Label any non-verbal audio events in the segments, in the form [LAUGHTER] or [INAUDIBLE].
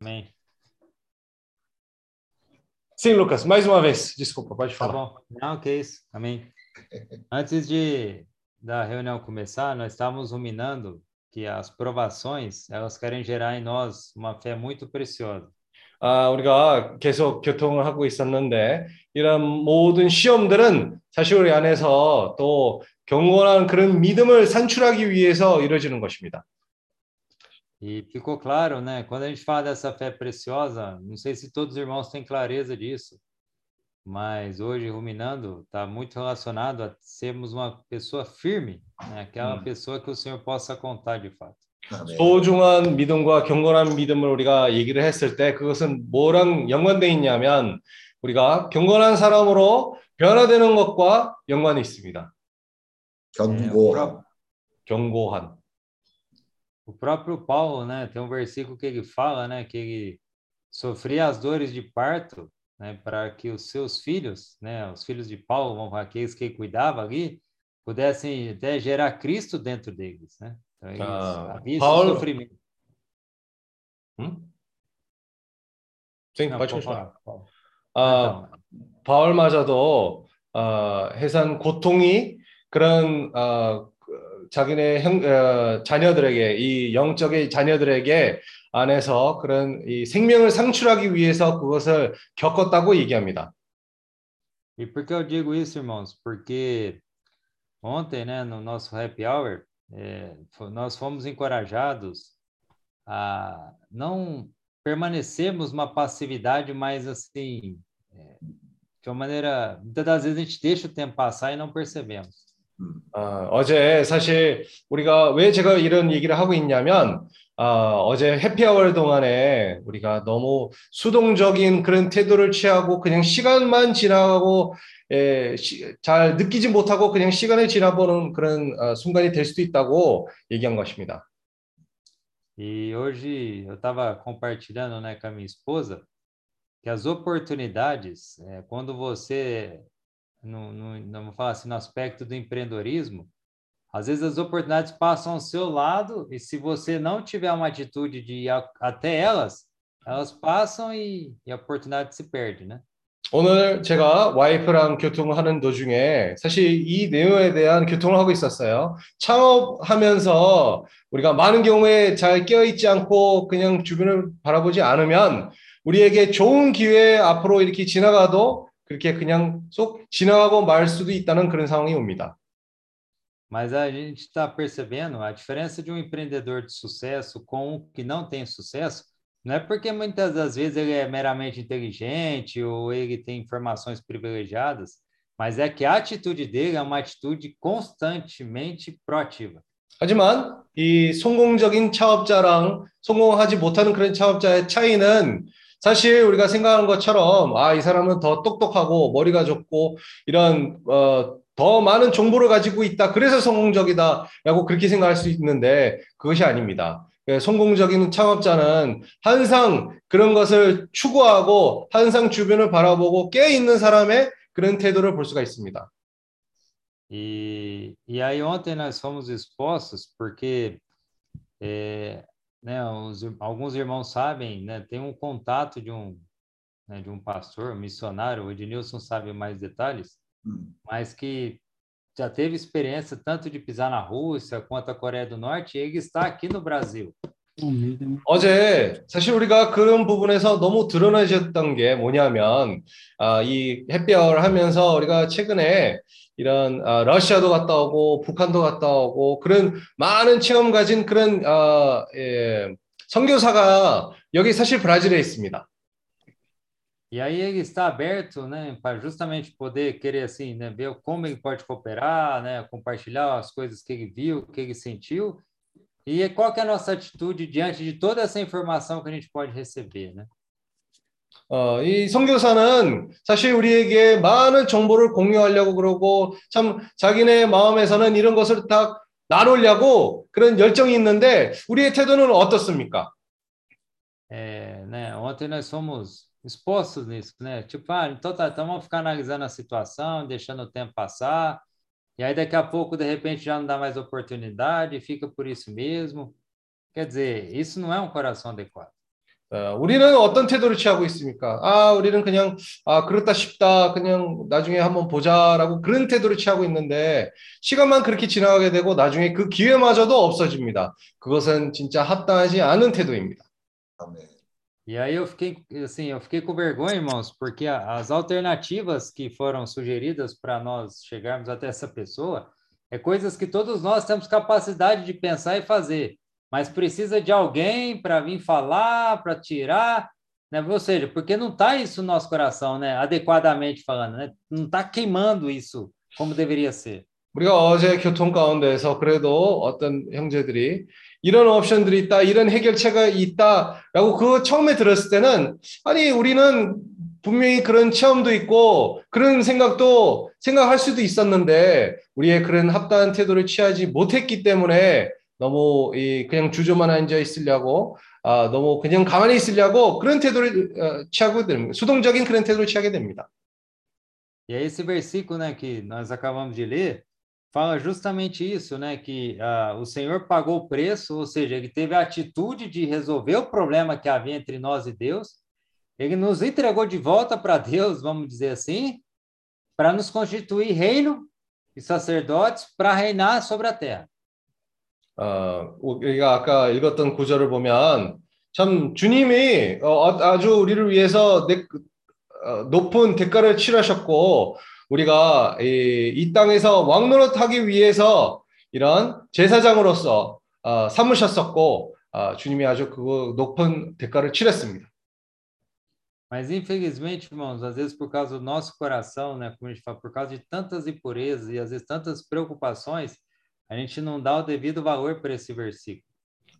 Amém. Sim, Lucas, mais uma vez. Desculpa, pode Tá falar. bom. Não, que isso. Amém. Antes de da reunião começar, nós estávamos ruminando que as provações, elas querem gerar em nós uma fé muito preciosa. 아, 우리가 계속 교통을 하고 있었는데 이런 모든 시험들은 사실 우리 안에서 또 경건한 그런 믿음을 산출하기 위해서 이루어지는 것입니다. E ficou claro, né? Quando a gente fala dessa fé preciosa, não sei se todos os irmãos têm clareza disso, mas hoje, ruminando, está muito relacionado a sermos uma pessoa firme, né? Aquela Hum. pessoa que o Senhor possa contar de fato. 아멘. 소중한 믿음과 경건한 믿음을 우리가 얘기를 했을 때 그것은 뭐랑 연관되어 있냐면 우리가 경건한 사람으로 변화되는 것과 연관이 있습니다. É, o, 견고 pró- 견고한. o próprio Paulo, né? Tem um versículo que ele fala, né? Que ele sofria as dores de parto, né? Para que os seus filhos, né? Os filhos de Paulo, vamos falar, aqueles que ele cuidava ali, pudessem até gerar Cristo dentro deles, né? Então, eles, Ah, havia esse Paulo- sofrimento. 응? sim, Não, pode pode continuar. falar, Paulo. 아, Então, 바울마저도 어, 해산 고통이 그런 어, 그, 자기네 형, 어, 자녀들에게 이 영적의 자녀들에게 안에서 그런 이 생명을 상출하기 위해서 그것을 겪었다고 얘기합니다. E por que eu digo isso, irmãos? Porque ontem, né, no nosso happy hour, eh, fo- nós fomos encorajados a não permanecermos uma passividade mais assim, eh, de uma maneira, muitas das vezes a gente deixa o tempo passar e não percebemos. 음, 아, 어제 사실 우리가 왜 제가 이런 얘기를 하고 있냐면 아, 어제 해피아워 동안에 우리가 너무 수동적인 그런 태도를 취하고 그냥 시간만 지나가고 예, 시- 잘 느끼지 못하고 그냥 시간을 지나보는 그런 어, 순간이 될 수도 있다고 얘기한 것입니다. E hoje eu estava compartilhando, né, com a minha esposa que as oportunidades, eh, quando você, no, no, não vou falar assim, no aspecto do empreendedorismo, às vezes as oportunidades passam ao seu lado e se você não tiver uma atitude de ir até elas, elas passam e, e a oportunidade se perde, né? 오늘 제가 와이프랑 교통하는 도중에 사실 이 내용에 대한 교통을 하고 있었어요. 창업하면서 우리가 많은 경우에 잘 깨어있지 않고 그냥 주변을 바라보지 않으면 우리에게 좋은 기회 앞으로 이렇게 지나가도 그렇게 그냥 쏙 지나가고 말 수도 있다는 그런 상황이 옵니다. Mas a gente está percebendo a diferença de um empreendedor de sucesso com um que não tem sucesso, não é porque muitas das vezes ele é meramente inteligente ou ele tem informações privilegiadas, mas é que a atitude dele é uma atitude constantemente proativa. 하지만 이 성공적인 창업자랑 성공하지 못하는 그런 창업자의 차이는 사실 우리가 생각하는 것처럼 아, 이 사람은 더 똑똑하고 머리가 좋고 이런 어, 더 많은 정보를 가지고 있다. 그래서 성공적이다라고 그렇게 생각할 수 있는데 그것이 아닙니다. 예, 성공적인 창업자는 항상 그런 것을 추구하고 항상 주변을 바라보고 깨 있는 사람의 그런 태도를 볼 수가 있습니다. E, e aí ontem nós fomos expostos porque é, né, os alguns irmãos sabem, né, tem um contato de um, né, de um pastor, um missionário, o Ednilson sabe mais detalhes, 음, mas que já teve experiência tanto de pisar na Rússia quanto a Coreia do Norte, e ele está aqui no Brasil. 어제 사실 우리가 그런 부분에서 너무 드러나졌던 게 뭐냐면 아, 이 햇볕을 하면서 우리가 최근에 이런 아, 러시아도 갔다 오고 북한도 갔다 오고 그런 많은 체험 가진 그런 아, 예, 선교사가 여기 사실 브라질에 있습니다. E aí ele está aberto, né, para justamente poder querer assim, né, ver como ele pode cooperar, né, compartilhar as coisas que ele viu, que ele sentiu, e qual que é a nossa atitude diante de toda essa informação que a gente pode receber, né? 어, 이 선교사는 사실 우리에게 많은 정보를 공유하려고 그러고 참 자기네 마음에서는 이런 것을 다 나누려고 그런 열정이 있는데 우리의 태도는 어떻습니까? É, né, ontem nós fomos expostos nisso, né? Tipo, ah, então tá, então vamos ficar analisando a situação, deixando o tempo passar, E aí daqui a pouco, de repente, já não dá mais oportunidade, fica por isso mesmo. Quer dizer, isso não é um coração adequado. 어, 우리는 어떤 태도를 취하고 있습니까? 아, 우리는 그냥 아, 그렇다 싶다. 그냥 나중에 한번 보자라고 그런 태도를 취하고 있는데 시간만 그렇게 지나가게 되고 나중에 그 기회마저도 없어집니다. 그것은 진짜 합당하지 않은 태도입니다. Amém. E aí eu fiquei, assim, eu fiquei com vergonha, irmãos, porque a- as alternativas que foram sugeridas para nós chegarmos até essa pessoa é coisas que todos nós temos capacidade de pensar e fazer, mas precisa de alguém para vir falar, para tirar, né? Ou seja, porque não está isso no nosso coração, né? Adequadamente falando, né? Não está queimando isso como deveria ser. 우리가 어제 교통 가운데서 그래도 어떤 형제들이 이런 옵션들이 있다, 이런 해결책가 있다라고 그 처음에 들었을 때는 아니 우리는 분명히 그런 체험도 있고 그런 생각도 생각할 수도 있었는데 우리의 그런 합당한 태도를 취하지 못했기 때문에 너무 이 그냥 주저만 앉아 있으려고 아 너무 그냥 가만히 있으려고 그런 태도를 어, 취하고 됩니다. 수동적인 그런 태도를 취하게 됩니다. E esse versículo, né, que nós acabamos de ler, fala justamente isso, né, que ah, o Senhor pagou o preço, ou seja, ele teve a atitude de resolver o problema que havia entre nós e Deus. Ele nos entregou de volta para Deus, vamos dizer assim, para nos constituir reino e sacerdotes para reinar sobre a terra. 어, 우리가 아까 읽었던 구절을 보면 참 주님이 어, 아주 우리를 위해서 내, 어, 높은 대가를 치르셨고 우리가 이, 이 땅에서 왕노릇하기 위해서 이런 제사장으로서 어, 삼으셨었고 어, 주님이 아주 그 높은 대가를 치렀습니다. Mas infelizmente, irmãos, às vezes por causa do nosso coração, né, como a gente fala, por causa de tantas impurezas e às vezes tantas preocupações, a gente não dá o devido valor para esse versículo.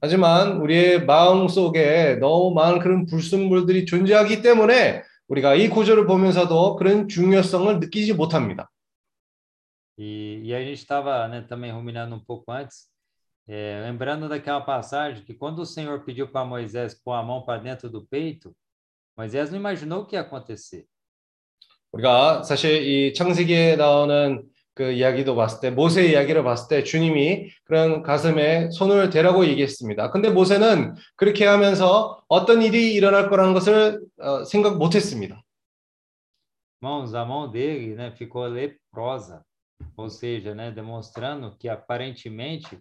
하지만 우리의 마음 속에 너무 많은 그런 불순물들이 존재하기 때문에 우리가 이 구절을 보면서도 그런 중요성을 느끼지 못합니다. E, e a gente estava né, também ruminando um pouco antes, é, lembrando daquela passagem que quando o Senhor pediu para Moisés pôr a mão para dentro do peito, Moisés não imaginou o que ia acontecer. 우리가 사실 이 창세기에 나오는 그 이야기도 봤을 때 모세 이야기를 봤을 때 주님이 그런 가슴에 손을 대라고 얘기했습니다. 근데 모세는 그렇게 하면서 어떤 일이 일어날 거라는 것을 어, 생각 못했습니다. Irmãos, a mão dele né, ficou leprosa, ou seja, né, demonstrando que aparentemente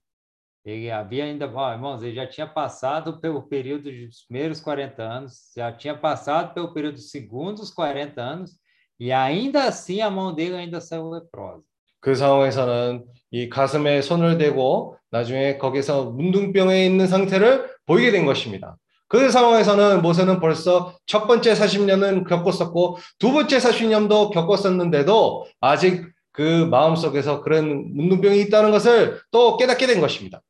ele havia ainda, ó, irmãos, ele já tinha passado pelo período dos primeiros 40 anos, já tinha passado pelo período dos segundos 40 anos, e ainda assim a mão dele ainda saiu leprosa. 그 상황에서는 이 가슴에 손을 대고 나중에 거기서 문둥병에 있는 상태를 보이게 된 것입니다. 그 상황에서는 모세는 벌써 첫 번째 40년은 겪었었고 두 번째 40년도 겪었었는데도 아직 그 마음속에서 그런 문둥병이 있다는 것을 또 깨닫게 된 것입니다.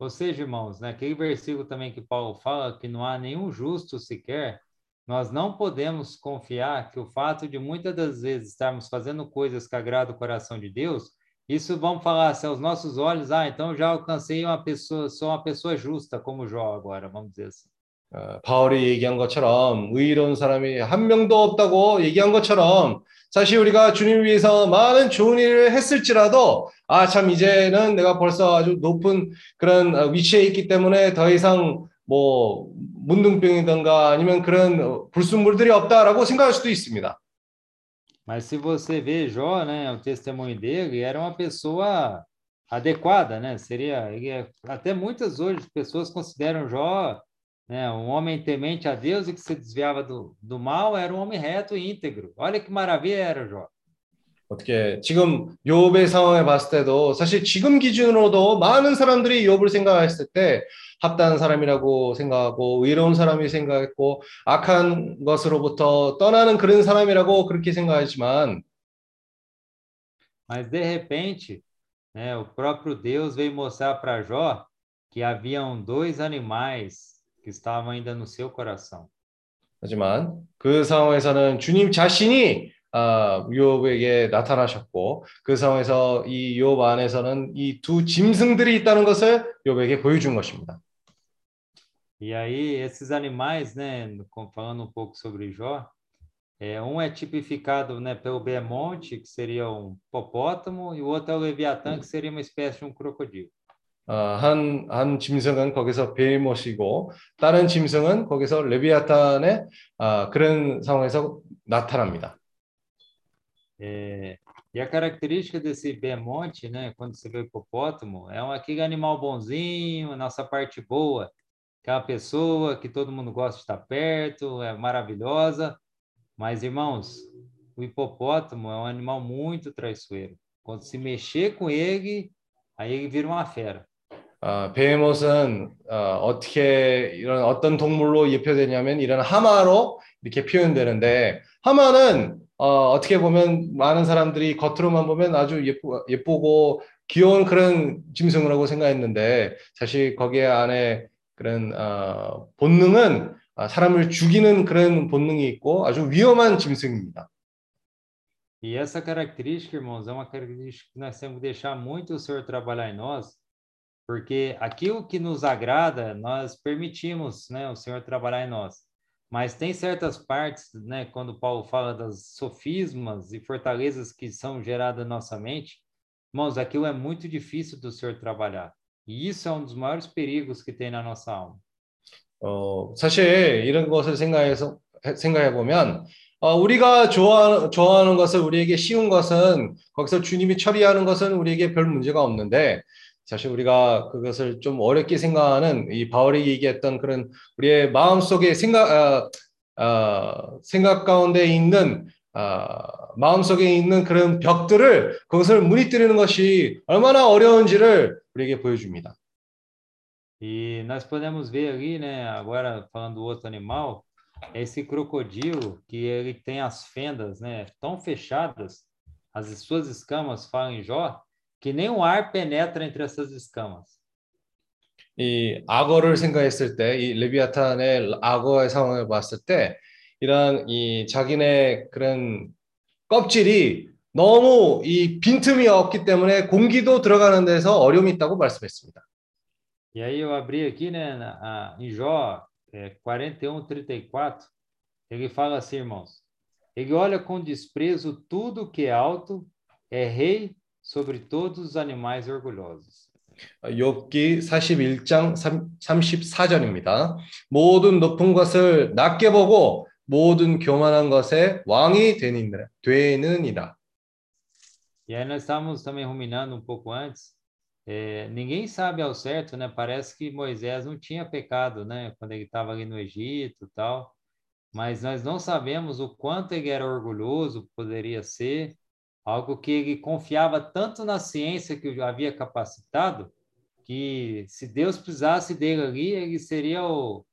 Ou seja, irmãos, né, aquele versículo também que Paulo fala que não há nenhum justo sequer, nós não podemos confiar que o fato de muitas das vezes estarmos fazendo coisas que agradam o coração de Deus, isso vamos falar assim, aos nossos olhos, ah, então eu já alcancei uma pessoa, sou uma pessoa justa como Jó agora, vamos dizer assim. 어, 바울이 얘기한 것처럼 의로운 사람이 한 명도 없다고 얘기한 것처럼 사실 우리가 주님을 위해서 많은 좋은 일을 했을지라도 아 참 이제는 내가 벌써 아주 높은 그런 어, 위치에 있기 때문에 더 이상 뭐 문둥병이든가 아니면 그런 어, 불순물들이 없다라고 생각할 수도 있습니다. Mas se você vê Jó, né, o testemunho dele, era uma pessoa adequada, né? Seria, ele é- até muitas hoje pessoas consideram Jó, né, um homem temente a Deus e que se desviava do, do mal, era um homem reto e íntegro. Olha que maravilha era Jó. 어떻게 지금 욥의 상황에 봤을 때도 사실 지금 기준으로도 많은 사람들이 욥을 생각했을 때 합당한 사람이라고 생각하고 의로운 사람이 생각했고 악한 것으로부터 떠나는 그런 사람이라고 그렇게 생각하지만 Mas de repente, né, o próprio Deus veio mostrar para Jó que haviam dois animais que estavam ainda no seu coração. 하지만 그 상황에서는 주님 자신이 아, 욥에게 나타나셨고 그 상황에서 이욥 안에서는 이 두 짐승들이 있다는 것을 욥에게 보여준 것입니다. E aí, esses animais, né, falando um pouco sobre Jó, é, um é tipificado, né, pelo Behemonte, que seria um hipopótamo, e o outro é o Leviatã, que seria uma espécie de um crocodilo. 어, 한, 한 짐승은 거기서 베이못이고 다른 짐승은 거기서 레비아탄의 아, 그런 상황에서 나타납니다. É, e a característica desse behemoth, né, quando você vê o hipopótamo, é um, aquele animal bonzinho, nossa parte boa, aquela pessoa que todo mundo gosta de estar perto, é maravilhosa. Mas, irmãos, o hipopótamo é um animal muito traiçoeiro. Quando se mexer com ele, aí ele vira uma fera. 아, 베헤못은 어, 어떻게 이런 어떤 동물로 예표되냐면 이런 하마로 이렇게 표현되는데 하마는 어, 어떻게 보면 많은 사람들이 겉으로만 보면 아주 예쁘, 예쁘고 귀여운 그런 짐승이라고 생각했는데 사실 거기에 안에 그런 어, 본능은 사람을 죽이는 그런 본능이 있고 아주 위험한 짐승입니다. E essa característica, irmãos, é uma característica que nós temos que deixar muito o Senhor trabalhar em nós, porque aquilo que nos agrada, nós permitimos, né, o Senhor trabalhar em nós. Mas tem certas partes, né, quando Paulo fala das sofismas e fortalezas que são geradas na nossa mente, irmãos, aquilo é muito difícil do Senhor trabalhar. E isso é um dos maiores perigos que tem na nossa alma. 어, 사실 이런 것을 생각해서 생각해 보면 어, 우리가 좋아, 좋아하는 것을 우리에게 쉬운 것은 거기서 주님이 처리하는 것은 우리에게 별 문제가 없는데 사실 우리가 그것을 좀 어렵게 생각하는 이 바울이 얘기했던 그런 우리의 마음 속에 생각 어, 어, 생각 가운데 있는 어, 마음 속에 있는 그런 벽들을 그것을 무너뜨리는 것이 얼마나 어려운지를 우리에게 보여줍니다. E nós podemos ver ali, né, agora falando do outro animal, esse crocodilo que ele tem as fendas, né, tão fechadas, as suas escamas falam em Jó, que nem o ar penetra entre essas escamas. 이 악어를 생각했을 때, 이 레비아탄의 악어의 상황을 봤을 때, 이런 이 자기네 그런 껍질이 너무 이 빈틈이 없기 때문에 공기도 들어가는 데서 어려움이 있다고 말씀했습니다. E aí eu abri aqui, né, na, em Jó é, 41, 34, ele fala assim, irmãos, ele olha com desprezo tudo que é alto, é rei sobre todos os animais orgulhosos. 욥기 41장 34절입니다. 모든 높은 것을 낮게 보고 모든 교만한 것에 왕이 되느니라. 되느니라. E aí nós estávamos também ruminando um pouco antes É, ninguém sabe ao certo, né? Parece que Moisés não tinha pecado, né? Quando ele estava ali no Egito, tal. Mas nós não sabemos o quanto ele era orgulhoso, poderia ser algo que ele confiava tanto na ciência que o havia capacitado, que se Deus precisasse dele ali, ele seria o,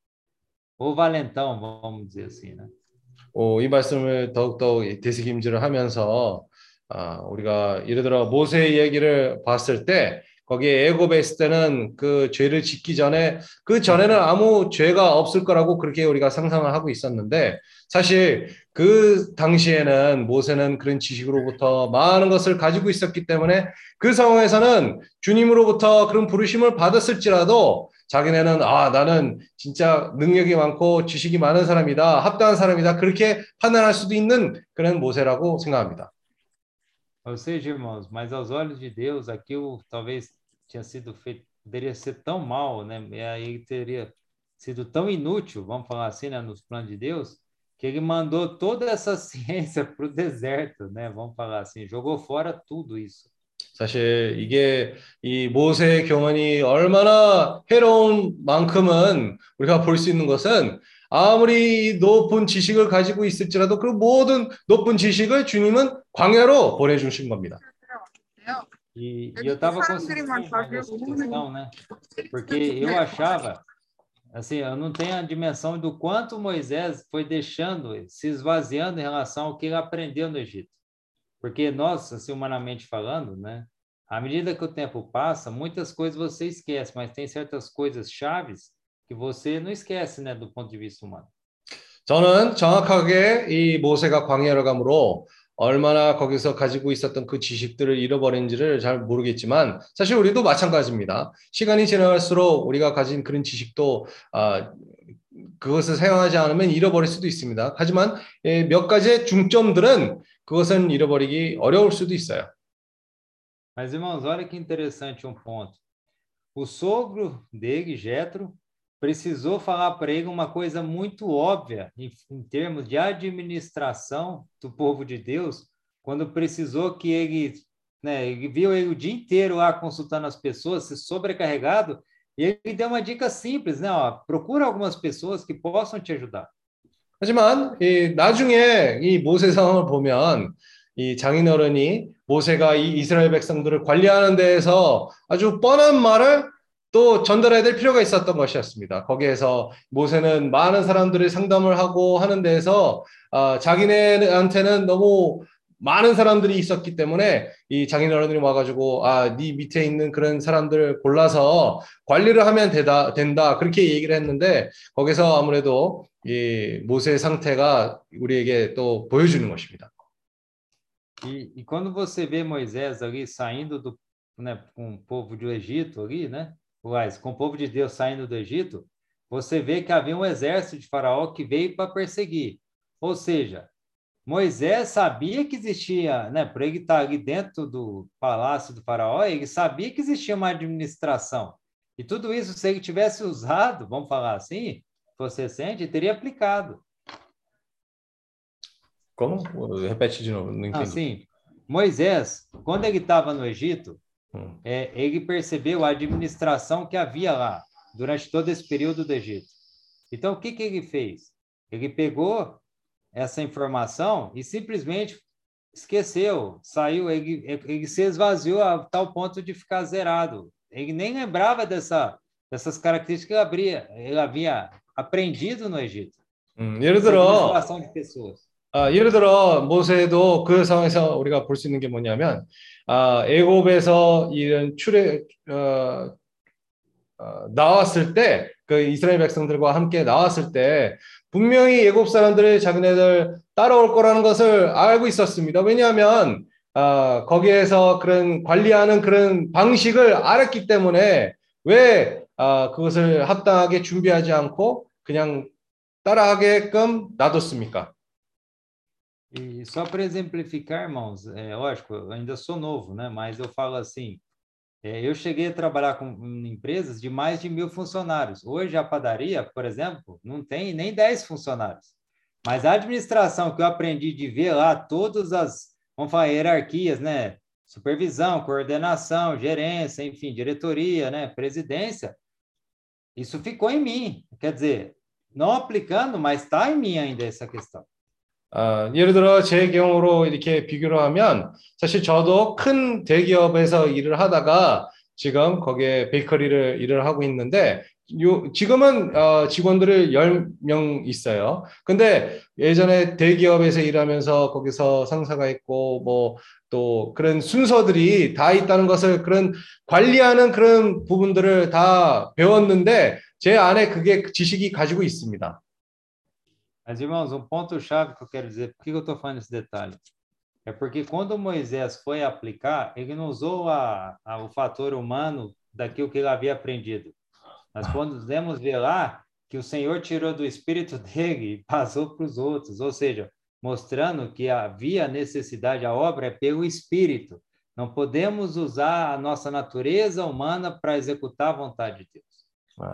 o valentão, vamos dizer assim, né? 어, 이 말씀을 더욱더 되새김질을 하면서 아, 우리가 예를 들어 모세 얘기를 봤을 때 거기에 애굽에 있을 때는 그 죄를 짓기 전에 그 전에는 아무 죄가 없을 거라고 그렇게 우리가 상상을 하고 있었는데 사실 그 당시에는 모세는 그런 지식으로부터 많은 것을 가지고 있었기 때문에 그 상황에서는 주님으로부터 그런 부르심을 받았을지라도 자기네는 아 나는 진짜 능력이 많고 지식이 많은 사람이다 합당한 사람이다 그렇게 판단할 수도 있는 그런 모세라고 생각합니다. Ou seja, irmãos, mas aos olhos de Deus, aquilo talvez tinha sido feito, poderia ser tão mal, né? E aí teria sido tão inútil, vamos falar assim, né, nos planos de Deus, que ele mandou toda essa ciência para o deserto, né? Vamos falar assim, jogou fora tudo isso. 사실 이게 이 모세의 경험이 얼마나 해로운 만큼은 우리가 볼 수 있는 것은 아무리 높은 지식을 가지고 있을지라도 그 moden 높은 지식을 주님은 광야로 보내주신 겁니다. E, e eu estava conseguindo essa questão, né? Porque eu achava, assim, eu não tenho a dimensão do quanto Moisés foi deixando, se esvaziando em relação ao que ele aprendeu no Egito. Porque nós, assim, humanamente falando, né? À medida que o tempo passa, muitas coisas você esquece, mas tem certas coisas chaves que você não esquece, né, do ponto de vista humano. 저는 정확하게 이 모세가 광야로 감으로 얼마나 거기서 가지고 있었던 그 지식들을 잃어버린지를 잘 모르겠지만 사실 우리도 마찬가지입니다. 시간이 지나갈수록 우리가 가진 그런 지식도 아, 그것을 사용하지 않으면 잃어버릴 수도 있습니다. 하지만 예, 몇 가지의 중점들은 그것은 잃어버리기 어려울 수도 있어요. Mas irmãos, olha que interessante um ponto. o sogro dele, Jetro, precisou falar para ele uma coisa muito óbvia em, em, termos de administração do povo de Deus, quando precisou que ele, né, ele viu ele o dia inteiro lá consultando as pessoas, se sobrecarregado, e ele deu uma dica simples, né? Ó, procura algumas pessoas que possam te ajudar. 하지만 이 나중에 이 모세 상황을 보면 [LAUGHS] 이 장인어른이 모세가 이 이스라엘 백성들을 관리하는 데에서 아주 뻔한 말을 또 전달해야 될 필요가 있었던 것이었습니다. 거기에서 모세는 많은 사람들이 상담을 하고 하는 데에서 어, 자기네한테는 너무 많은 사람들이 있었기 때문에 이 장인 어른들이 와가지고 아네 밑에 있는 그런 사람들을 골라서 관리를 하면 되다 된다 그렇게 얘기를 했는데 거기서 아무래도 이 모세의 상태가 우리에게 또 보여주는 것입니다. E, e quando você vê Moisés ali saindo do, né, com o povo do Egito ali, né? Mas com o povo de Deus saindo do Egito, você vê que havia um exército de Faraó que veio para perseguir. Ou seja, Moisés sabia que existia, né? Por ele estar ali dentro do palácio do Faraó, ele sabia que existia uma administração. E tudo isso, se ele tivesse usado, vamos falar assim, você sente, teria aplicado. Como? Repete de novo, não entendi. Assim, Moisés, quando ele estava no Egito. Hum. É, ele percebeu a administração que havia lá durante todo esse período do Egito. Então, o que, que ele fez? Ele pegou essa informação e simplesmente esqueceu, saiu, ele, ele se esvaziou a tal ponto de ficar zerado. Ele nem lembrava dessa, dessas características que ele, abria, ele havia aprendido no Egito. Hum, de pessoas. 아, 예를 들어 모세도 그 상황에서 우리가 볼 수 있는 게 뭐냐면 아, 애굽에서 이런 출애 어, 어, 나왔을 때 그 이스라엘 백성들과 함께 나왔을 때 분명히 애굽 사람들이 자기네들 따라올 거라는 것을 알고 있었습니다. 왜냐하면 어, 거기에서 그런 관리하는 그런 방식을 알았기 때문에 왜 어, 그것을 합당하게 준비하지 않고 그냥 따라하게끔 놔뒀습니까? E só para exemplificar, irmãos, é lógico, eu ainda sou novo, né? Mas eu falo assim, é, eu cheguei a trabalhar com empresas de mais de mil funcionários. Hoje a padaria, por exemplo, não tem nem 10 funcionários. Mas a administração que eu aprendi de ver lá todas as, vamos falar, hierarquias, né? Supervisão, coordenação, gerência, enfim, diretoria, né? Presidência, isso ficou em mim. Quer dizer, não aplicando, mas está em mim ainda essa questão. 어, 예를 들어 제 경우로 이렇게 비교를 하면 사실 저도 큰 대기업에서 일을 하다가 지금 거기에 베이커리를 일을 하고 있는데 요 지금은 어, 직원들을 10명 있어요. 근데 예전에 대기업에서 일하면서 거기서 상사가 있고 뭐 또 그런 순서들이 다 있다는 것을 그런 관리하는 그런 부분들을 다 배웠는데 제 안에 그게 지식이 가지고 있습니다. Mas, irmãos, um ponto-chave que eu quero dizer, por que eu estou falando esse detalhe? É porque quando Moisés foi aplicar, ele não usou a, a, o fator humano daquilo que ele havia aprendido. Mas podemos ver lá que o Senhor tirou do espírito [LAUGHS] dele e passou para os outros, ou seja, mostrando que havia necessidade, a obra é pelo espírito. Não podemos usar a nossa natureza humana para executar a vontade de Deus.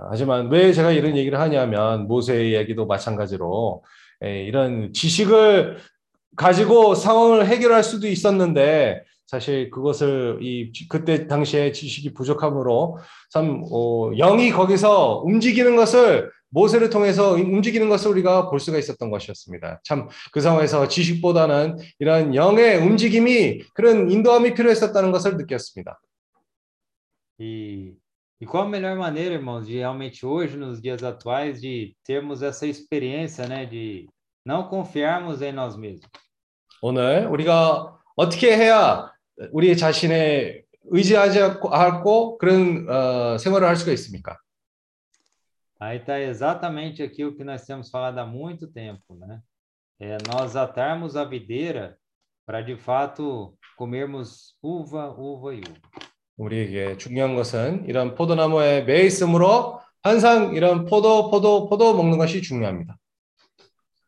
하지만 왜 제가 이런 얘기를 하냐면 모세의 얘기도 마찬가지로 이런 지식을 가지고 상황을 해결할 수도 있었는데 사실 그것을 이 그때 당시에 지식이 부족함으로 참 어, 영이 거기서 움직이는 것을 모세를 통해서 움직이는 것을 우리가 볼 수가 있었던 것이었습니다. 참 그 상황에서 지식보다는 이런 영의 움직임이 그런 인도함이 필요했었다는 것을 느꼈습니다. 이 E qual a melhor maneira, irmãos, de realmente hoje, nos dias atuais, de termos essa experiência, né, de não confiarmos em nós mesmos? 오늘 우리가 어떻게 해야 우리 자신의 의지하지 않고 그런 어, 생활을 할 수가 있습니까? Aí está exatamente aquilo que nós temos falado há muito tempo, né? É nós atarmos a videira para de fato comermos uva, uva e uva. 우리에게 중요한 것은 이런 포도나무에 매 있으므로 항상 이런 포도, 포도, 포도 먹는 것이 중요합니다.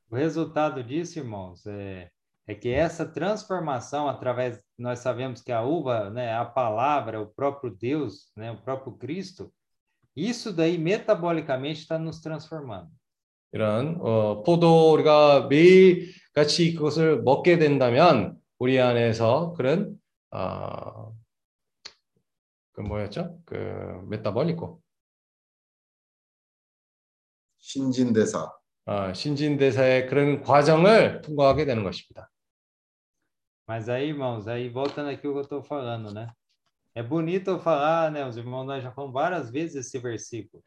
O resultado disso, irmãos, é, é que essa transformação através nós sabemos que a uva, né, a palavra, o próprio Deus, né, o próprio Cristo, isso daí metabolicamente está nos transformando. 이런 어, 포도 우리가 매일 같이 그것을 먹게 된다면 우리 안에서 그런 어, 그 뭐였죠? 그 메타볼리코 신진대사. 어, 신진대사의 그런 과정을 통과하게 되는 것입니다. Mas aí, irmãos, aí voltando aqui o que eu estou falando, né? É bonito eu falar, né? Os irmãos, nós já falamos várias vezes esse versículo.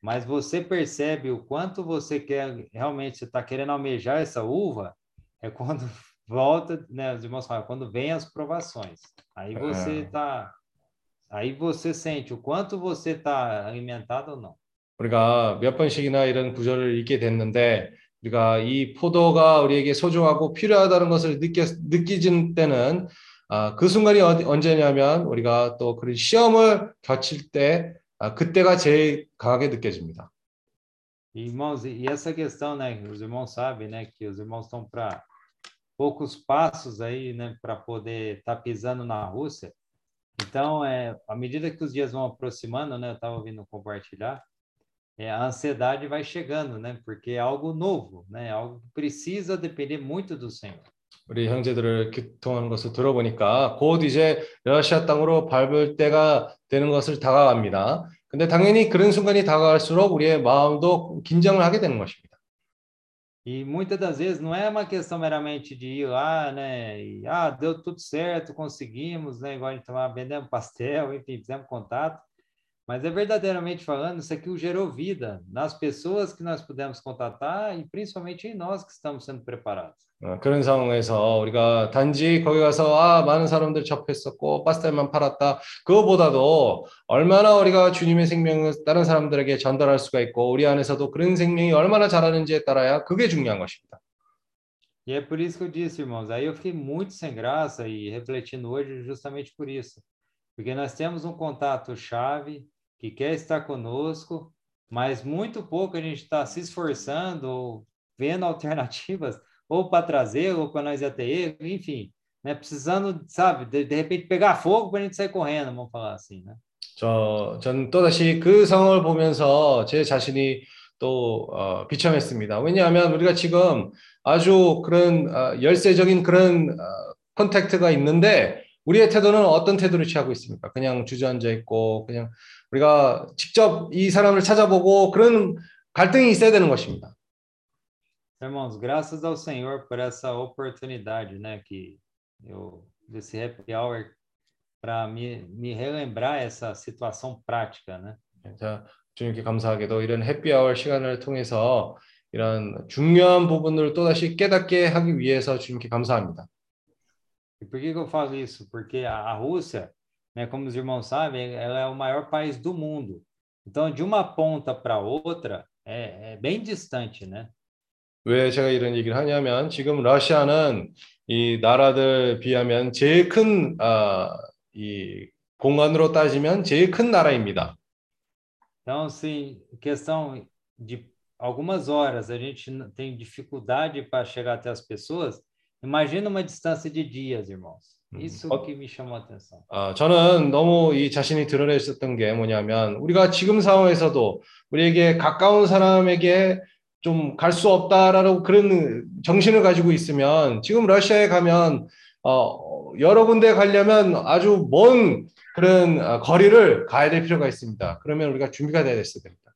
Mas você percebe o quanto você quer, realmente, você está querendo almejar essa uva, é quando [LAUGHS] volta, né? Os irmãos falam, quando vem as provações. Aí você está. Aí você sente o quanto você está alimentado ou não. 우리가 몇 번씩이나 이런 구절을 읽게 됐는데 우리가 이 포도가 우리에게 소중하고 필요하다는 것을 느껴 느끼는 때는 아, 그 순간이 언제냐면 우리가 또 그런 시험을 겹칠 때 아, 그때가 제일 강하게 느껴집니다. Irmãos, e essa questão, né? Os irmãos sabem, né? Que os irmãos estão para poucos passos aí, né? Para poder estar tá pisando na Rússia. Então, é, à medida que os dias vão aproximando, né? Eu estava ouvindo compartilhar, é, a ansiedade vai chegando, né? Porque é algo novo, né? Algo que precisa depender muito do Senhor. 우리 형제들을 교통하는 것을 들어보니까 곧 이제 러시아 땅으로 밟을 때가 되는 것을 다가갑니다. 근데 당연히 그런 순간이 다가갈수록 우리의 마음도 긴장을 하게 되는 것입니다. E muitas das vezes não é uma questão meramente de ir lá, né? E, ah, deu tudo certo, conseguimos, né? Igual a gente tava vendendo pastel, enfim, fizemos contato. Mas é verdadeiramente falando, isso aqui gerou vida nas pessoas que nós pudemos contatar e principalmente em nós que estamos sendo preparados. 어, 그런 상황에서 우리가 단지 거기 가서 아 많은 사람들 접했었고 파스텔만 팔았다 그거보다도 얼마나 우리가 주님의 생명을 다른 사람들에게 전달할 수가 있고 우리 안에서도 그런 생명이 얼마나 자라는지에 따라야 그게 중요한 것입니다. E é por isso que eu disse, irmãos, aí eu fiquei muito sem graça e refletindo hoje justamente por isso. Porque nós temos um contato chave que quer estar conosco, mas muito pouco a gente está se esforçando ou vendo alternativas [LAUGHS] ou para trazer ou para nós ir até ele, enfim, né? Precisando, sabe, de, de repente pegar fogo para a gente sair correndo, vamos falar assim, né? 저, 전 또다시 그 상황을 보면서 제 자신이 또 어, 비참했습니다. 왜냐하면 우리가 지금 아주 그런 어, 열세적인 그런 어, 컨택트가 있는데 우리의 태도는 어떤 태도를 취하고 있습니까? 그냥 주저앉아 있고 그냥 우리가 직접 이 사람을 찾아보고 그런 갈등이 있어야 되는 것입니다. Irmãos, graças ao Senhor por essa oportunidade, né, que eu desse happy hour para me, me relembrar essa situação prática, né? 자, 주님께 감사하게도 이런 해피 아워 시간을 통해서 이런 중요한 부분을 또다시 깨닫게 하기 위해서 주님께 감사합니다. E por que, que eu falo isso? Porque a, a Rússia né, como os irmãos sabem, ela é o maior país do mundo. Então, de uma ponta para outra, é, é, bem distante, né? 왜 제가 이런 얘기를 하냐면 지금 러시아는 이 나라들 비하면 제일 큰 아, 이 공간으로 따지면 제일 큰 나라입니다. Então, se questão de algumas horas a gente tem dificuldade para chegar até as pessoas, imagina uma distância de dias, irmãos. Isso 어, que me chamou a atenção. 아, 저는 너무 이 자신이 드러냈었던 게 뭐냐면 우리가 지금 상황에서도 우리에게 가까운 사람에게 좀 갈 수 없다라고 그런 정신을 가지고 있으면 지금 러시아에 가면 어, 여러 군데 가려면 아주 먼 그런 거리를 가야 될 필요가 있습니다. 그러면 우리가 준비가 돼야 됐어야 됩니다.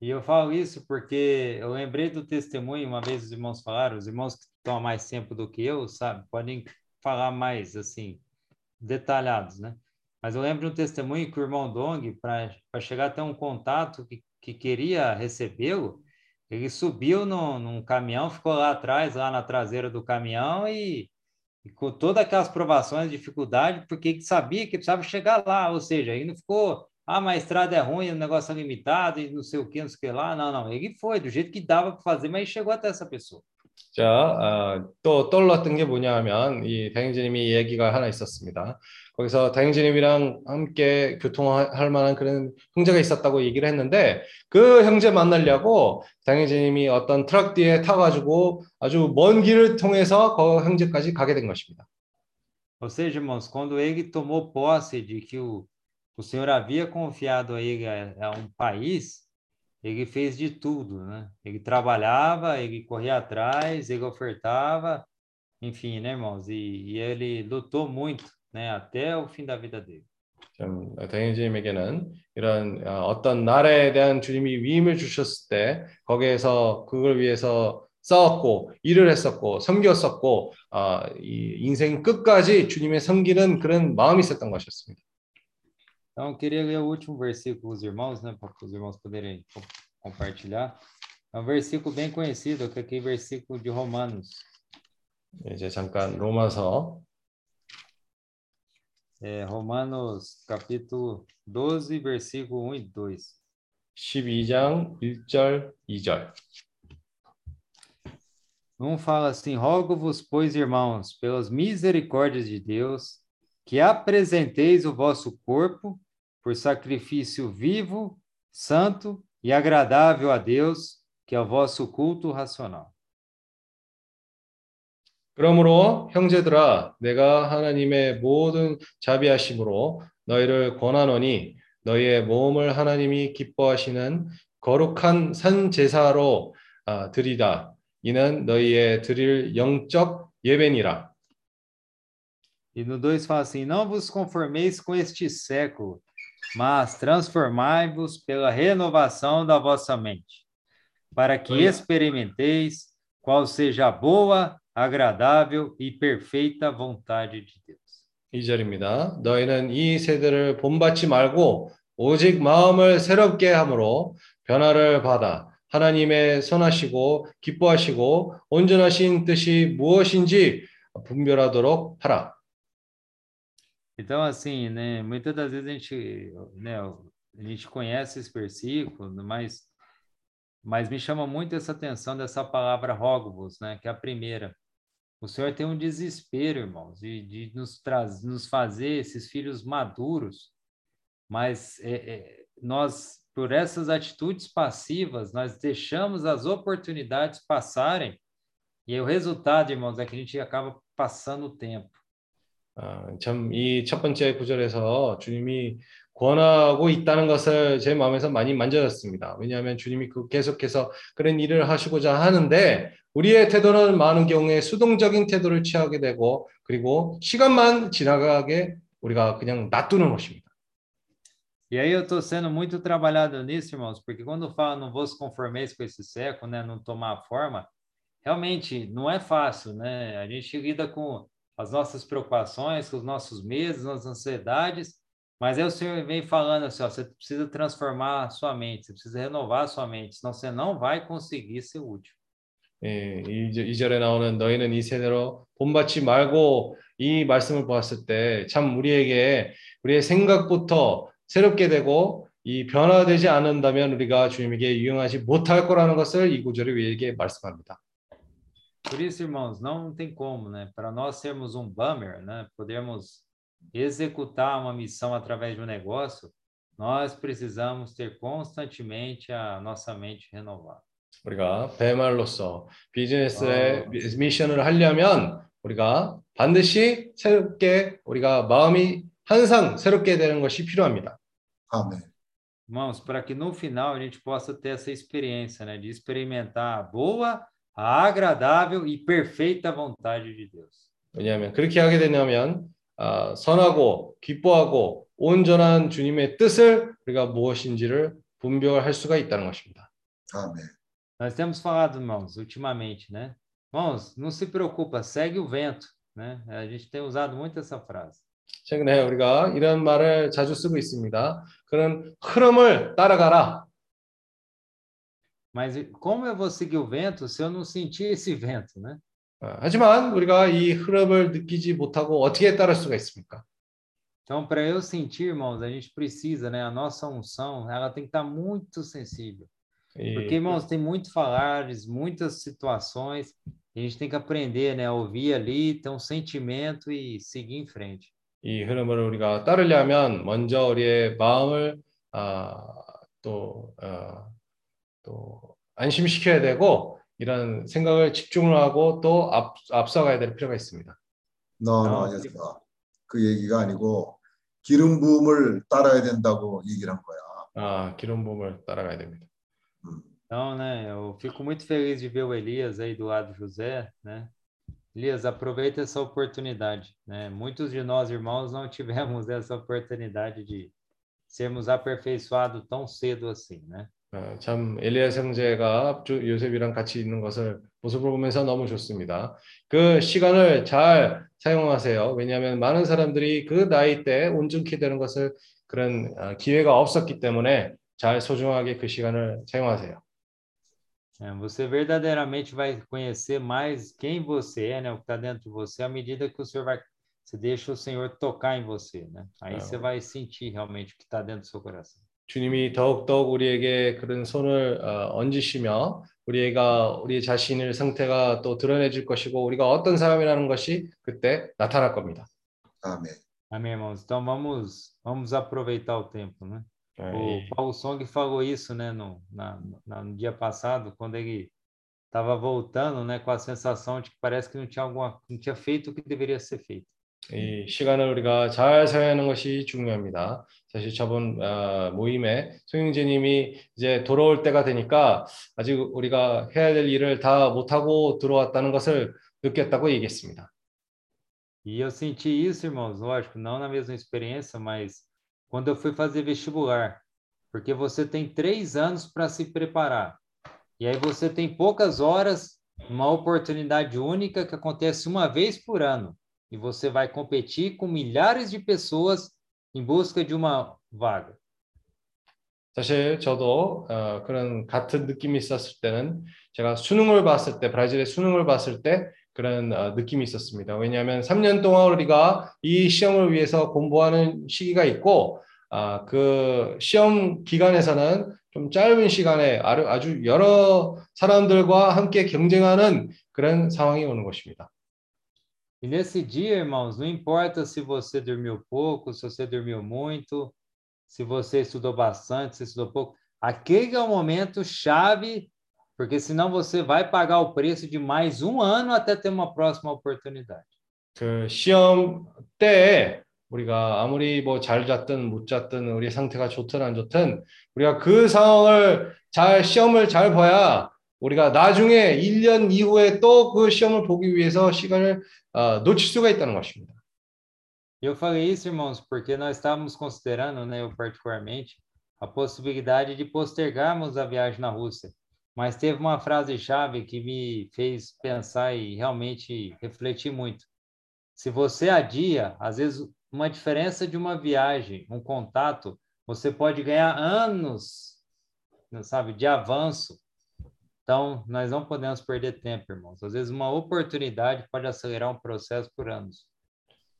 E eu falo isso porque eu lembrei do testemunho, uma vez os irmãos falaram, os irmãos que estão há mais tempo do que eu, sabe, podem falar mais assim, detalhados, né? Mas eu lembro de um testemunho que o irmão Dong, para chegar até um contato que, que queria recebê-lo, ele subiu no, num caminhão, ficou lá atrás, lá na traseira do caminhão e, e com todas aquelas provações, dificuldade, porque sabia que precisava chegar lá, ou seja, ele não ficou, ah, mas a estrada é ruim, o negócio é limitado e não sei o que, não sei o que lá, não, não, ele foi do jeito que dava para fazer, mas chegou até essa pessoa. 자, 아, 또 떠올랐던 게 뭐냐 하면 이 다행주님이 얘기가 하나 있었습니다. 거기서 다행주님이랑 함께 교통할 만한 그런 형제가 있었다고 얘기를 했는데 그 형제 만나려고 다행주님이 어떤 트럭 뒤에 타가지고 아주 먼 길을 통해서 그 형제까지 가게 된 것입니다. Ou seja, irmãos, quando ele tomou posse de que o, o Senhor havia confiado a ele a, a um país, ele fez de tudo, né? Ele trabalhava, ele corria atrás, ele ofertava, enfim, né, irmãos? E, e ele lutou muito, né, até o fim da vida dele. 좀 다행주님에게는 이런 어, 어떤 나라에 대한 주님이 위임을 주셨을 때 거기에서 그걸 위해서 싸웠고 일을 했었고 섬겼었고 어, 이 인생 끝까지 주님의 섬기는 그런 마음이 있었던 것이었습니다. Então, eu queria ler o último versículo com os irmãos, né, para os irmãos poderem co- compartilhar. É um versículo bem conhecido, que é aquele versículo de Romanos. 이제 잠깐 로마서 É, Romanos, capítulo 12, versículo 1 e 2. 12장 1절 2절. Um fala assim: Rogo-vos, pois, irmãos, pelas misericórdias de Deus, que apresenteis o vosso corpo por sacrifício vivo, santo e agradável a Deus, que é o vosso culto racional. 그러므로 형제들아 내가 하나님의 모든 자비하심으로 너희를 권하노니 너희의 몸을 하나님이 기뻐하시는 거룩한 산 제사로 아, 드리다 이는 너희의 드릴 영적 예배니라 E no 2 fala assim: Não vos conformeis com este século, mas transformai-vos pela renovação da vossa mente, para que experimenteis qual seja a boa, agradável e perfeita vontade de Deus. 2절입니다. 너희는 이 세대를 본받지 말고 오직 마음을 새롭게 함으로 변화를 받아 하나님의 선하시고 기뻐하시고 온전하신 뜻이 무엇인지 분별하도록 하라. Então, assim, né, muitas das vezes a gente, né, a gente conhece esse versículo, mas, mas me chama muito essa atenção dessa palavra rogo-vos, né, que é a primeira. O Senhor tem um desespero, irmãos, de, de nos, traz, nos fazer esses filhos maduros, mas é, é, nós, por essas atitudes passivas, nós deixamos as oportunidades passarem, e o resultado, irmãos, é que a gente acaba passando o tempo. 아, 참, 이 첫 번째 구절에서 주님이 권하고 있다는 것을 제 마음에서 많이 만져졌습니다. 왜냐하면 주님이 그 계속해서 그런 일을 하시고자 하는데 우리의 태도는 많은 경우에 수동적인 태도를 취하게 되고 그리고 시간만 지나가게 우리가 그냥 놔두는 것입니다. E aí eu estou sendo muito trabalhado nisso, irmãos, porque quando fala não vos conformeis com esse século, né, não tomar forma, realmente não é fácil, né? A gente lida com as nossas preocupações, os nossos medos, nossas ansiedades, mas aí o Senhor vem falando assim, ó, você precisa transformar a sua mente, você precisa renovar a sua mente, senão você não vai conseguir ser útil. 예, 이, 이 절에 나오는 너희는 이 세대로 본받지 말고 이 말씀을 보았을 때 참 우리에게 우리의 생각부터 새롭게 되고 이 변화되지 않는다면 우리가 주님에게 유용하지 못할 거라는 것을 이 구절이 우리에게 말씀합니다. Por isso, irmãos, não tem como, né? Para nós sermos um bummer, né? Podermos executar uma missão através de um negócio, nós precisamos ter constantemente a nossa mente renovada. 우리가 배말로서 비즈니스의 미션을 하려면 우리가 반드시 새롭게 우리가 마음이 항상 새롭게 되는 것이 필요합니다. Amém. Irmãos, para que no final a gente possa ter essa experiência, né? De experimentar a boa, a agradável e perfeita vontade de Deus. 왜냐하면 그렇게 하게 되냐면 아, 선하고 기뻐하고 온전한 주님의 뜻을 우리가 무엇인지를 분별할 수가 있다는 것입니다. Amém. Nós temos falado, irmãos, ultimamente, né? Irmãos, não se preocupa, segue o vento, né? A gente tem usado muito essa frase. 최근에 우리가 이런 말을 자주 쓰고 있습니다. 그런 흐름을 따라가라. Mas como eu vou seguir o vento se eu não sentir esse vento, né? 아, 하지만 우리가 이 흐름을 느끼지 못하고 어떻게 따를 수가 있습니까? Então, para eu sentir, irmãos, a gente precisa, né? A nossa unção, ela tem que estar muito sensível. 이- Porque, irmãos, tem muito falares, muitas situações, a gente tem que aprender, né? A ouvir ali, ter um sentimento e seguir em frente. 이 흐름을 우리가 따르려면 먼저 우리의 마음을 아, 또, 어, 또 안심시켜야 되고 이런 생각을 집중을 하고 또 앞, 앞서가야 될 필요가 있습니다. 너, 아, 너, 하셨어. 그 얘기가 아니고 기름 부음을 따라야 된다고 얘기를 한 거야. 아, 기름 부음을 따라가야 됩니다. 음. Então, né, eu fico muito feliz de ver o Elias aí do lado do José, né? Elias, aproveita essa oportunidade, né? Muitos de nós, irmãos, não tivemos [LAUGHS] essa oportunidade de sermos aperfeiçoados tão cedo assim, né? 어, 참 엘리야스 형제가 주- 요셉이랑 같이 있는 것을 모습을 보면서 너무 좋습니다. 그 시간을 잘 사용하세요. 왜냐하면 많은 사람들이 그 나이 때 온전케 되는 것을 그런 어, 기회가 없었기 때문에 잘 소중하게 그 시간을 사용하세요. Você verdadeiramente vai conhecer mais quem você é, né? O que está dentro de você, à medida que o Senhor vai, você deixa o Senhor tocar em você, né? Aí Ah, você vai sentir realmente o que está dentro do seu coração. 주님이 더욱더욱 우리에게 그런 손을 어, 얹으시며 우리가 우리 자신의 상태가 또 드러내질 것이고 우리가 어떤 사람이라는 것이 그때 나타날 겁니다. 아멘. Amém, irmãos? Então vamos, vamos aproveitar o tempo, né? 어, O 이- Paulo Song falou isso, né, no, na, na- no dia passado, quando ele estava voltando, né, com a sensação de que parece que não tinha alguma, não tinha feito o que deveria ser feito. 이 시간을 우리가 잘 사용하는 것이 중요합니다. 사실 저번 어, 모임에 소영재님이 이제 돌아올 때가 되니까 아직 우리가 해야 될 일을 다 못하고 들어왔다는 것을 느꼈다고 얘기했습니다. E eu senti isso, irmãos, lógico, não na mesma experiência, mas quando eu fui fazer vestibular, porque você tem três anos para se preparar, e aí você tem poucas horas, uma oportunidade única que acontece uma vez por ano, e você vai competir com milhares de pessoas em busca de uma vaga. 사실 저도 어, 그런 같은 느낌이 있었을 때는 제가 수능을 봤을 때 브라질의 수능을 봤을 때 그런 어, 느낌이 있었습니다. 왜냐하면 3년 동안 우리가 이 시험을 위해서 공부하는 시기가 있고 아, 그 시험 기간에서는 좀 짧은 시간에 아주 여러 사람들과 함께 경쟁하는 그런 상황이 오는 것입니다. E nesse dia, irmãos, não importa se você dormiu pouco, se você dormiu muito, se você estudou bastante, se estudou pouco, aquele é o momento chave, porque senão você vai pagar o preço de mais um ano até ter uma próxima oportunidade. 그 시험 때에 우리가 아무리 뭐 잘 잤든 못 잤든 우리 상태가 좋든 안 좋든 우리가 그 상황을 잘 시험을 잘 봐야 우리가 나중에 1년 이후에 또 그 시험을 보기 위해서 시간을 어, 놓칠 수가 있다는 것입니다. E eu falei isso, irmãos, porque nós estávamos considerando, né, eu particularmente, a possibilidade de postergarmos a viagem na Rússia. Mas teve uma frase-chave que me fez pensar e realmente refletir muito. Se você adia, às vezes, uma diferença de uma viagem, um contato, você pode ganhar anos, sabe, de avanço. Então, nós não podemos perder tempo, irmãos. Às vezes, uma oportunidade pode acelerar um processo por anos.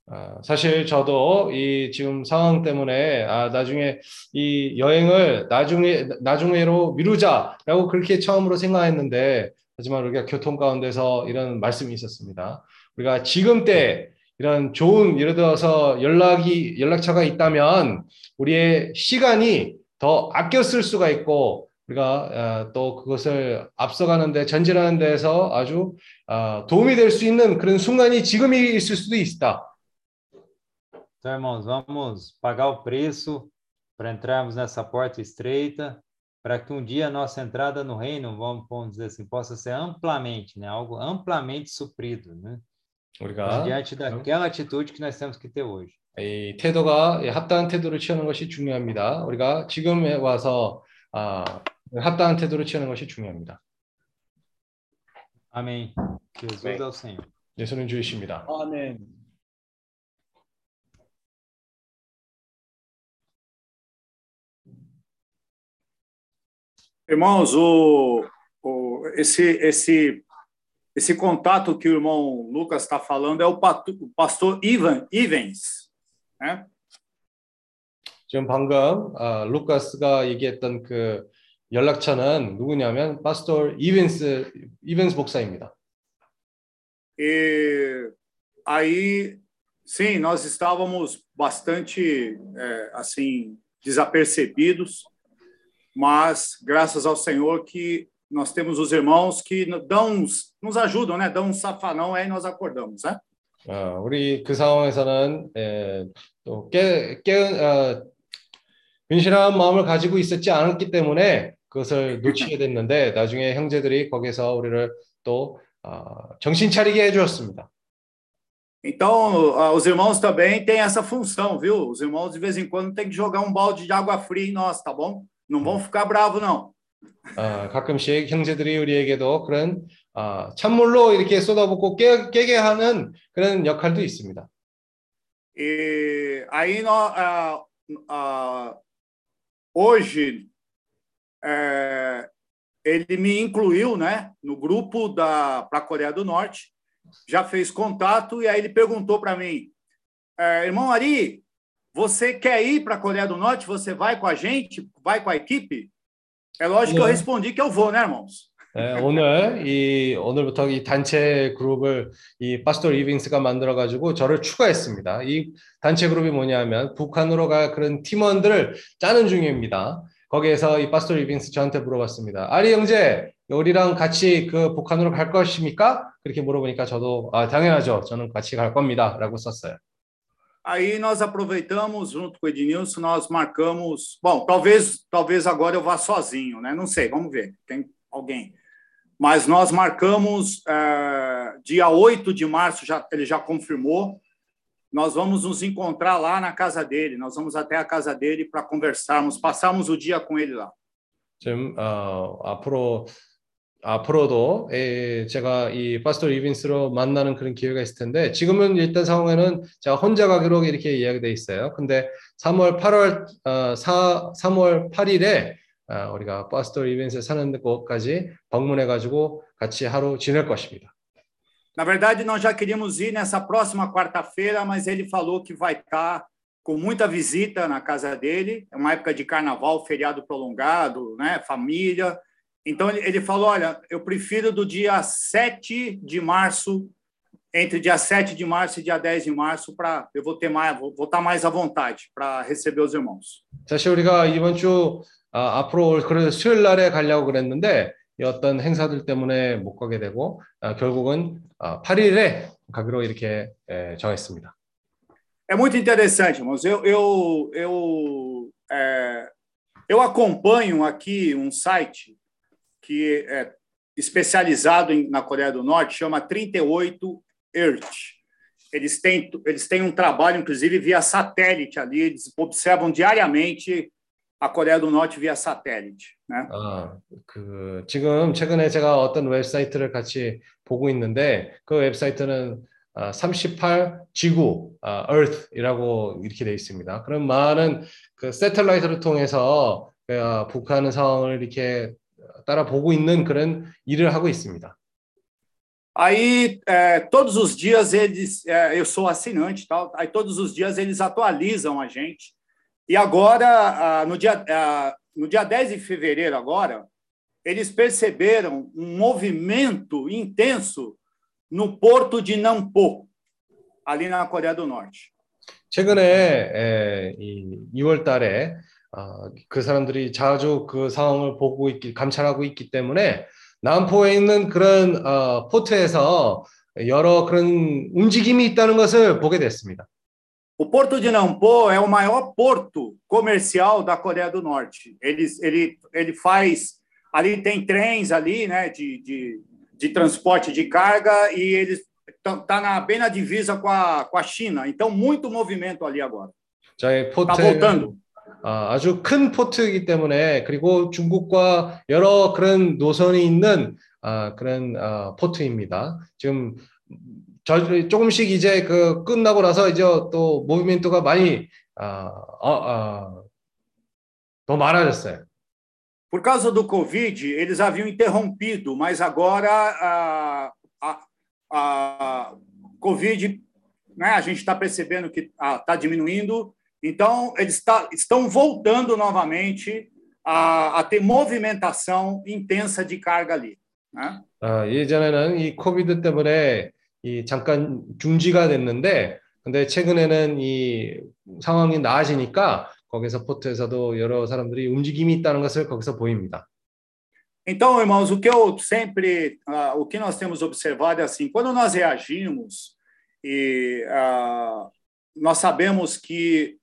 아, 사실 저도 이 지금 상황 때문에 아, 나중에 이 여행을 나중에 나중에로 미루자라고 그렇게 처음으로 생각했는데 하지만 우리가 교통 가운데서 이런 말씀이 있었습니다. 우리가 지금 때 이런 좋은 예를 들어서 연락이 연락처가 있다면 우리의 시간이 더 아껴 쓸 수가 있고 우리가 아, 또 그것을 앞서가는데 전진하는 데서 아주 아, 도움이 될 수 있는 그런 순간이 지금이 있을 수도 있다. Então, irmãos, vamos pagar o preço para entrarmos nessa porta estreita, para que um dia a nossa entrada no reino, vamos, vamos dizer assim, possa ser amplamente, né? Algo amplamente suprido, né? 우리가 Diante daquela atitude que nós temos que ter hoje. 이 태도가 이 합당한 태도를 취하는 것이 중요합니다. 우리가 지금 와서 아, 합당한 태도를 취하는 것이 중요합니다. Amém. Jesus Amém. é o Senhor. 예수는 주이십니다. 아멘. Irmãos, o, o- esse, esse, esse contato que o irmão Lucas está falando é o, patu- o pastor Ivan Ivens. Né? 지금 방금 아, 루카스가 얘기했던 그 연락처는 누구냐면 파스tor 이벤스 이벤스 목사입니다. E aí, sim, nós estávamos bastante, é, assim, desapercebidos, mas graças ao Senhor que nós temos os irmãos que dão nos ajudam, né? Dão um safanão aí nós acordamos, né? 어, 우리 그 상황에서는 에, 또 깨, 깨, 어, 근실한 마음을 가지고 있었지 않았기 때문에 그것을 놓치게 됐는데 나중에 형제들이 거기서 우리를 또 어, 정신 차리게 해주었습니다. Então, os irmãos também têm essa função, viu? Os irmãos de vez em quando têm que jogar um balde de água fria em nós, tá bom? Não vão ficar bravos, não. 어, 가끔씩 형제들이 우리에게도 그런 어, 찬물로 이렇게 쏟아붓고 깨, 깨게 하는 그런 역할도 있습니다. E aí, nós, uh, uh, hoje, é, ele me incluiu né, no grupo da para a Coreia do Norte, já fez contato e aí ele perguntou para mim, é, irmão Ari, você quer ir para a Coreia do Norte? Você vai com a gente? Vai com a equipe? É lógico que eu respondi que eu vou, né, irmãos? 네, 오늘 이 오늘부터 이 단체 그룹을 이 파스토 리빙스가 만들어 가지고 저를 추가했습니다. 이 단체 그룹이 뭐냐면 북한으로 갈 그런 팀원들을 짜는 중입니다. 거기에서 이 파스토 리빙스 저한테 물어봤습니다. 아리 형제, 우리랑 같이 그 북한으로 갈 것입니까? 그렇게 물어보니까 저도 아, 당연하죠. 저는 같이 갈 겁니다라고 썼어요. Aí nós aproveitamos junto com o Ednilson, nós marcamos. Bom, talvez, talvez agora eu vá sozinho, né? Não sei, vamos ver. Tem alguém. Mas nós marcamos é, dia 8 de março, já, ele já confirmou. Nós vamos nos encontrar lá na casa dele. Nós vamos até a casa dele para conversarmos, passarmos o dia com ele lá. 지금 어, 앞으로 앞으로도 에, 제가 이 파스토 리빈스로 만나는 그런 기회가 있을 텐데 지금은 일단 상황에는 제가 혼자 가기로 이렇게 이야기돼 있어요. 근데 3월 8월 어, 4, 3월 8일에 어, 우리가 파스토 리빈스 사는 곳까지 방문해 가지고 같이 하루 지낼 것입니다. Na verdade, nós já queríamos ir nessa próxima quarta-feira, mas ele falou que vai estar com muita visita na casa dele. É uma época de carnaval, feriado prolongado, né? Família. Então ele falou: olha, eu prefiro do dia 7 de março, entre dia 7 de março e dia 10 de março, para eu vou ter mais, vou, vou estar mais à vontade para receber os irmãos. 사실 우리가 이번 주 아, 앞으로 그래서 수요일 날에 가려고 그랬는데 어떤 행사들 때문에 못 가게 되고 아, 결국은 아, 8일에 가기로 이렇게 에, 정했습니다. É muito interessante, irmãos. Eu eu eu é, eu acompanho aqui um site que é especializado em, na Coreia do Norte, chama 38 Earth. Eles têm, eles têm um trabalho, inclusive, via satélite ali, eles observam diariamente a Coreia do Norte via satélite. Né? 아, 그 지금 최근에 제가 어떤 웹사이트를 같이 보고 있는데 그 웹사이트는 아, 38 지구 아, Earth이라고 이렇게 되어 있습니다. 그런 많은 그 새텔라이트를 통해서 아, 북한의 상황을 이렇게 따라 보고 있는 그런 일을 하고 있습니다. Aí, é, todos os dias eles, é, eu sou assinante, tal, aí todos os dias eles atualizam a gente. E agora, ah, no dia, ah, no dia 10 de fevereiro, agora, eles perceberam um movimento intenso no porto de Nampo, ali na Coreia do Norte. 최근에 에, 이 2월 달에 어, 그 사람들이 자주 그 상황을 보고 있기, 감찰하고 있기 때문에 남포에 있는 그런 어, 포트에서 여러 그런 움직임이 있다는 것을 보게 됐습니다. O Porto de Nampo é o maior porto comercial da Coreia do Norte. Ele, ele, ele faz. Ali tem trens ali, né, de, de, de transporte de carga e ele está tá na, bem na divisa com a, com a China. Então, muito movimento ali agora. 저희 포트 Está voltando. 아, 아주 큰 포트이기 때문에 그리고 중국과 여러 그런 노선이 있는 아, 그런 아, 포트입니다. 지금 저, 조금씩 이제 그 끝나고 나서 이제 또 모비멘트가 많이 아, 아, 아, 더 많아졌어요. Por causa do Covid, eles haviam interrompido, mas agora a, a, a Covid, né, a gente está percebendo que está diminuindo, então eles tá, estão voltando novamente a, a ter movimentação intensa de carga ali. Né? 아, 예전에는 이 코비드 때문에 이 잠깐 중지가 됐는데 근데 최근에는 이 상황이 나아지니까 거기서 포트에서도 여러 사람들이 움직임이 있다는 것을 거기서 보입니다. Então, irmãos, o que eu sempre, ah, o que nós temos observado é assim, quando nós reagimos e ah, nós sabemos que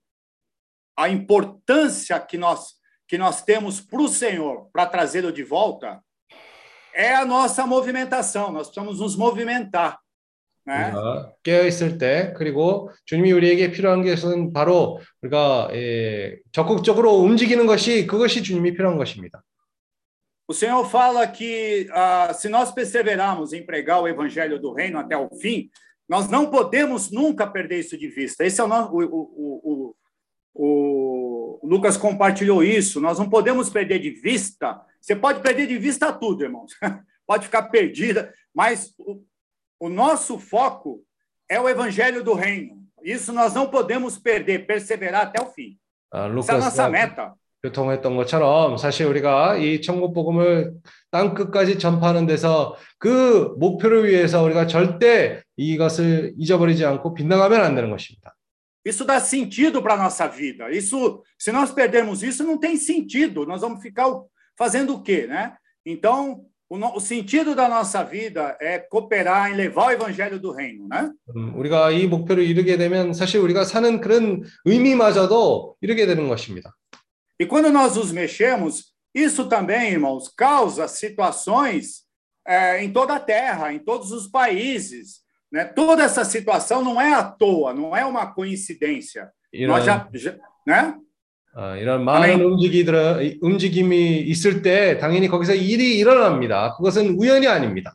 a importância que nós que nós temos para o Senhor para trazê-lo de volta é a nossa movimentação. Nós precisamos nos movimentar, né? 우리가 깨어 있을 때 그리고 주님이 우리에게 필요한 것은 바로 우리가 예, 적극적으로 움직이는 것이 그것이 주님이 필요한 것입니다. O Senhor fala que ah, se nós perseverarmos em pregar o evangelho do reino até o fim, nós não podemos nunca perder isso de vista. Esse é o, no- o, o, o, o Lucas compartilhou isso. Nós não podemos perder de vista. Você pode perder de vista tudo, irmãos. [LAUGHS] pode ficar perdida, mas o, o nosso foco é o evangelho do reino. Isso nós não podemos perder, perseverar até o fim. 아, Essa é a nossa 루카스가 meta. 교통했던 것처럼 사실 우리가 이 천국 복음을 땅 끝까지 전파하는 데서 그 목표를 위해서 우리가 절대 이것을 잊어버리지 않고 빗나가면 안 되는 것입니다. Isso dá sentido para a nossa vida. Isso, se nós perdermos isso, não tem sentido. Nós vamos ficar o- fazendo o quê, né? Então, o, no- o sentido da nossa vida é cooperar em levar o evangelho do reino, né? 음, 우리가 이 목표를 이루게 되면 sa실 우리가 사는 그런 의미마저도 이루게 되는 것입니다. E quando nós nos mexemos, isso também, irmãos, causa situações eh, em toda a terra, em todos os países. Né? Toda essa situação não é à toa, não é uma coincidência. Nós 이런 já, já- né? 아, 이런 많은 아멘. 움직이들, 움직임이 있을 때 당연히 거기서 일이 일어납니다. 그것은 우연이 아닙니다.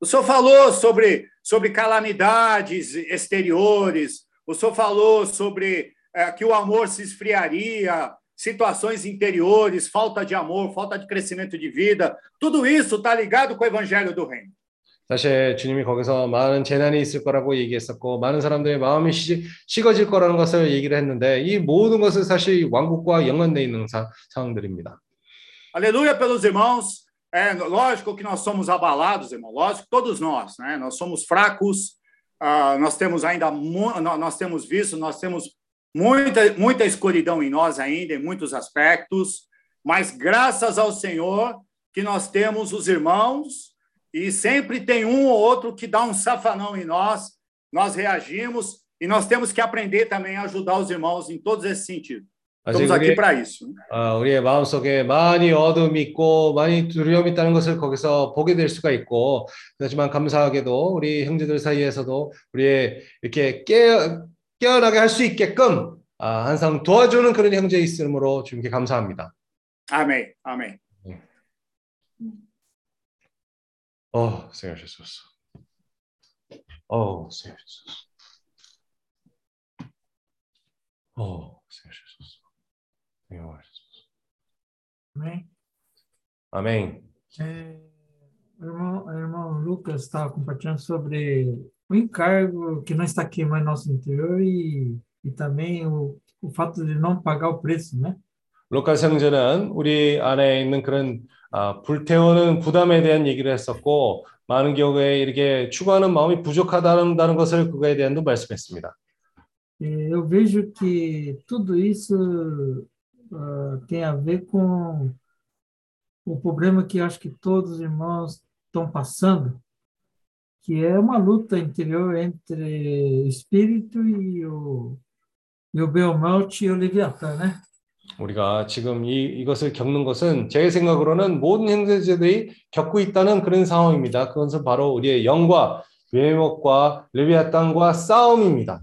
O senhor falou sobre, sobre calamidades exteriores, o senhor falou sobre eh, que o amor se esfriaria, situações interiores, falta de amor, falta de crescimento de vida. Tudo isso está ligado com o evangelho do reino. 사실 주님이 거기서 많은 재난이 있을 거라고 얘기했었고 많은 사람들의 마음이 시, 식어질 거라는 것을 얘기를 했는데 이 모든 것은 사실 왕국과 연관되어 있는 사, 상황들입니다. Aleluia pelos irmãos. É lógico que nós somos abalados, irmão. Lógico, todos nós, né? Nós somos fracos. ah, nós temos ainda mu- nó- nós temos visto, nós temos muita muita escuridão em nós ainda em muitos aspectos. Mas graças ao Senhor que nós temos os irmãos e sempre tem um ou outro que dá um safanão em nós. Nós reagimos e nós temos que aprender também a ajudar os irmãos em todos esses sentidos. Estamos aqui 우리, para isso. 아, 우리의 마음속에 많이 어둠이 있고 많이 두려움이 있다는 것을 거기서 보게 될 수가 있고 하지만 감사하게도 우리 형제들 사이에서도 우리의 이렇게 깨어, 깨어나게 할 수 있게끔 아, 항상 도와주는 그런 형제 있음으로 주님께 감사합니다. Amém. Amém. Oh, Senhor Jesus. Oh, Senhor Jesus. Oh, Senhor Jesus. Senhor Jesus. Amém. Amém. É, o irmão, o irmão Lucas estava compartilhando sobre o encargo que não está aqui mais no nosso interior e, e também o, o fato de não pagar o preço, né? 로카스 형제는 우리 안에 있는 그런 아, 불태우는 부담에 대한 얘기를 했었고 많은 경우에 이렇게 추구하는 마음이 부족하다는 다는 것을 그거에 대한도 말씀했습니다. E eu vejo que tudo isso ah, tem a ver com o problema que acho que todos os irmãos estão passando, que é uma luta interior entre espírito e o, e o Belmont e o Leviatã, né? 우리가 지금 이, 이것을 겪는 것은 제 생각으로는 모든 형제들이 겪고 있다는 그런 상황입니다. 그것은 바로 우리의 영과 외목과 레비아탄과 싸움입니다.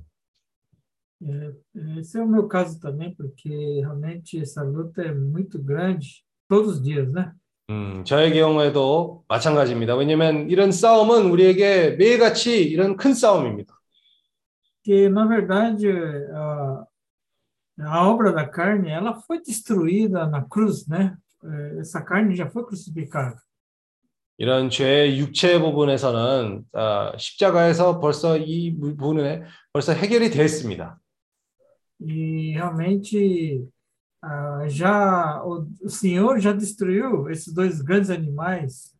É, esse é o meu caso também, porque realmente essa luta é muito grande todos os dias, né? 음, 저의 경우에도 마찬가지입니다. 왜냐하면 이런 싸움은 우리에게 매일같이 이런 큰 싸움입니다. Que, na verdade, a, a obra da carne, ela foi destruída na cruz, né? É, Essa carne já foi crucificada. 이런 죄의 육체 부분에서는 아, 십자가에서 벌써 이 부분에 벌써 해결이 됐습니다. E realmente ah, já o, o Senhor já destruiu esses dois grandes animais,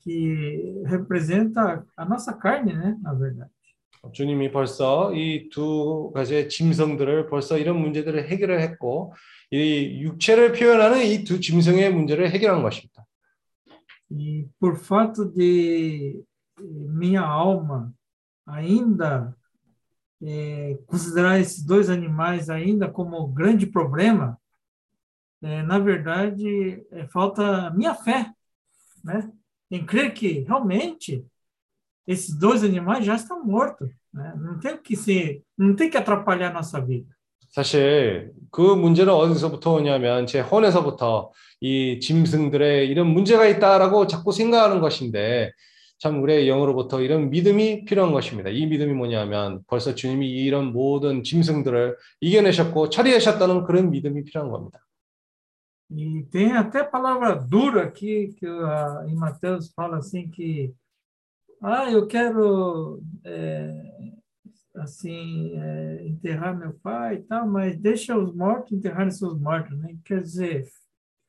que representa a nossa carne, né? Na verdade. 주님이 벌써 이 두 가지의 짐승들을 벌써 이런 문제들을 해결을 했고 이 육체를 표현하는 이 두 짐승의 문제를 해결한 것입니다. E por fato de minha alma ainda eh, considerar esses dois animais ainda como grande problema, eh, na verdade, eh, falta a minha fé, né? Em crer que realmente esses dois animais já estão mortos, né? Não tem que se, não tem que atrapalhar nossa vida. 사실 그 문제는 어디서부터 오냐면 제 혼에서부터 이 짐승들의 이런 문제가 있다라고 자꾸 생각하는 것인데 참 우리의 영으로부터 이런 믿음이 필요한 것입니다. 이 믿음이 뭐냐면 벌써 주님이 이런 모든 짐승들을 이겨내셨고 처리하셨다는 그런 믿음이 필요한 겁니다. E tem até palavra dura aqui que uh, em Mateus fala assim que ah, eu quero é, assim é, enterrar meu pai e tal, mas deixa os mortos enterrarem seus mortos, né? Quer dizer,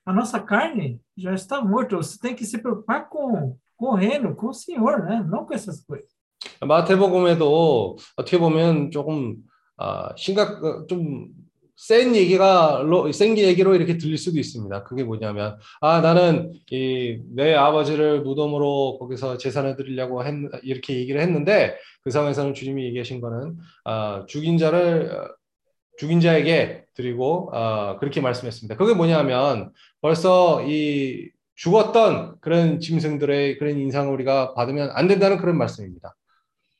a nossa carne já está morta. Você tem que se preocupar com, com o reino, com o Senhor, né? Não com essas coisas. 마태복음에도 어떻게 보면 조금 아, 심각 좀 센 얘기가 센 얘기로 이렇게 들릴 수도 있습니다. 그게 뭐냐면 아 나는 이 내 아버지를 무덤으로 거기서 제사를 드리려고 했, 이렇게 얘기를 했는데 그 상황에서는 주님이 얘기하신 거는 아, 죽인 자를 죽인 자에게 드리고 아, 그렇게 말씀했습니다. 그게 뭐냐면 벌써 이 죽었던 그런 짐승들의 그런 인상을 우리가 받으면 안 된다는 그런 말씀입니다.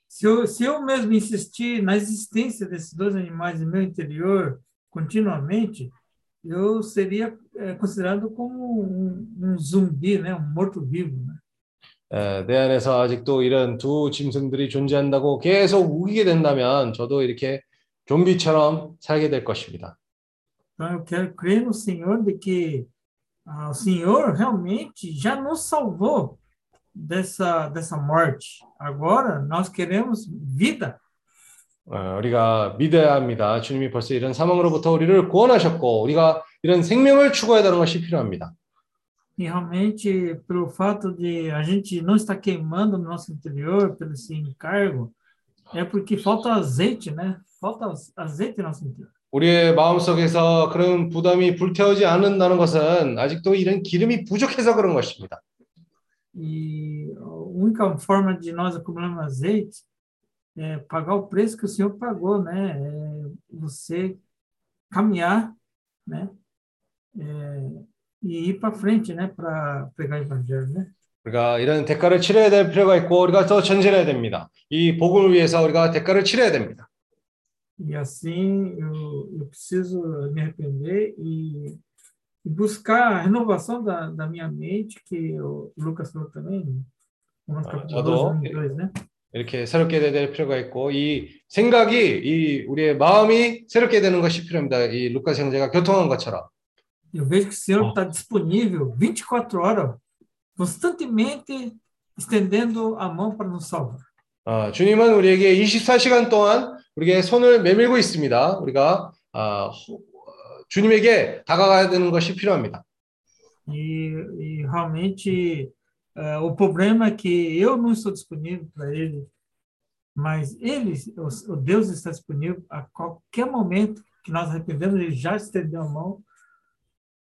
Se eu, se eu mesmo insistir na existência desses dois animais no meu interior continuamente, eu seria é, considerado como um, um, zumbi, né? um morto-vivo. Né? 에, 내 안에서 아직도 이런 두 짐승들이 존재한다고 계속 우기게 된다면 저도 이렇게 좀비처럼 살게 될 것입니다. Então eu quero crer no Senhor de que ah, o Senhor realmente já nos salvou dessa dessa morte. Agora nós queremos vida. 어, 우리가 믿어야 합니다. 주님이 벌써 이런 사망으로부터 우리를 구원하셨고 우리가 이런 생명을 추구해야 되는 것이 필요합니다. E realmente, pelo fato de a gente não estar queimando no nosso interior pelo esse encargo, é porque falta azeite, né? Falta azeite no nosso interior. 우리의 마음속에서 그런 부담이 불태우지 않는다는 것은 아직도 이런 기름이 부족해서 그런 것입니다. E a única forma de nós acumularmos azeite é pagar o preço que o Senhor pagou, né? É você caminhar, né? É, e ir para frente, né? Para pregar o evangelho, né? 우리가 이런 대가를 치러야 될 필요가 있고 우리가 더 전진해야 됩니다. 이 복음을 위해서 우리가 대가를 치러야 됩니다. E assim eu, eu preciso me arrepender e, e buscar a renovação da, da minha mente, que o Lucas falou também, Romanos 아, capítulo 저도 12, 2, né? 이렇게 새롭게 될 필요가 있고 이 생각이 이 우리의 마음이 새롭게 되는 것이 필요합니다. 이 루카 형제가 교통한 것처럼. Eu vejo que o Senhor está disponível 24 horas, constantemente estendendo a mão para nos salvar. 어, 주님은 우리에게 24시간 동안 우리에게 손을 내밀고 있습니다. 우리가 아, 호- 주님에게 다가가야 되는 것이 필요합니다. E, e realmente eh, o problema é que eu não estou disponível para ele, mas ele, o, o Deus está disponível a qualquer momento que nós arrependemos, ele já estendeu a mão,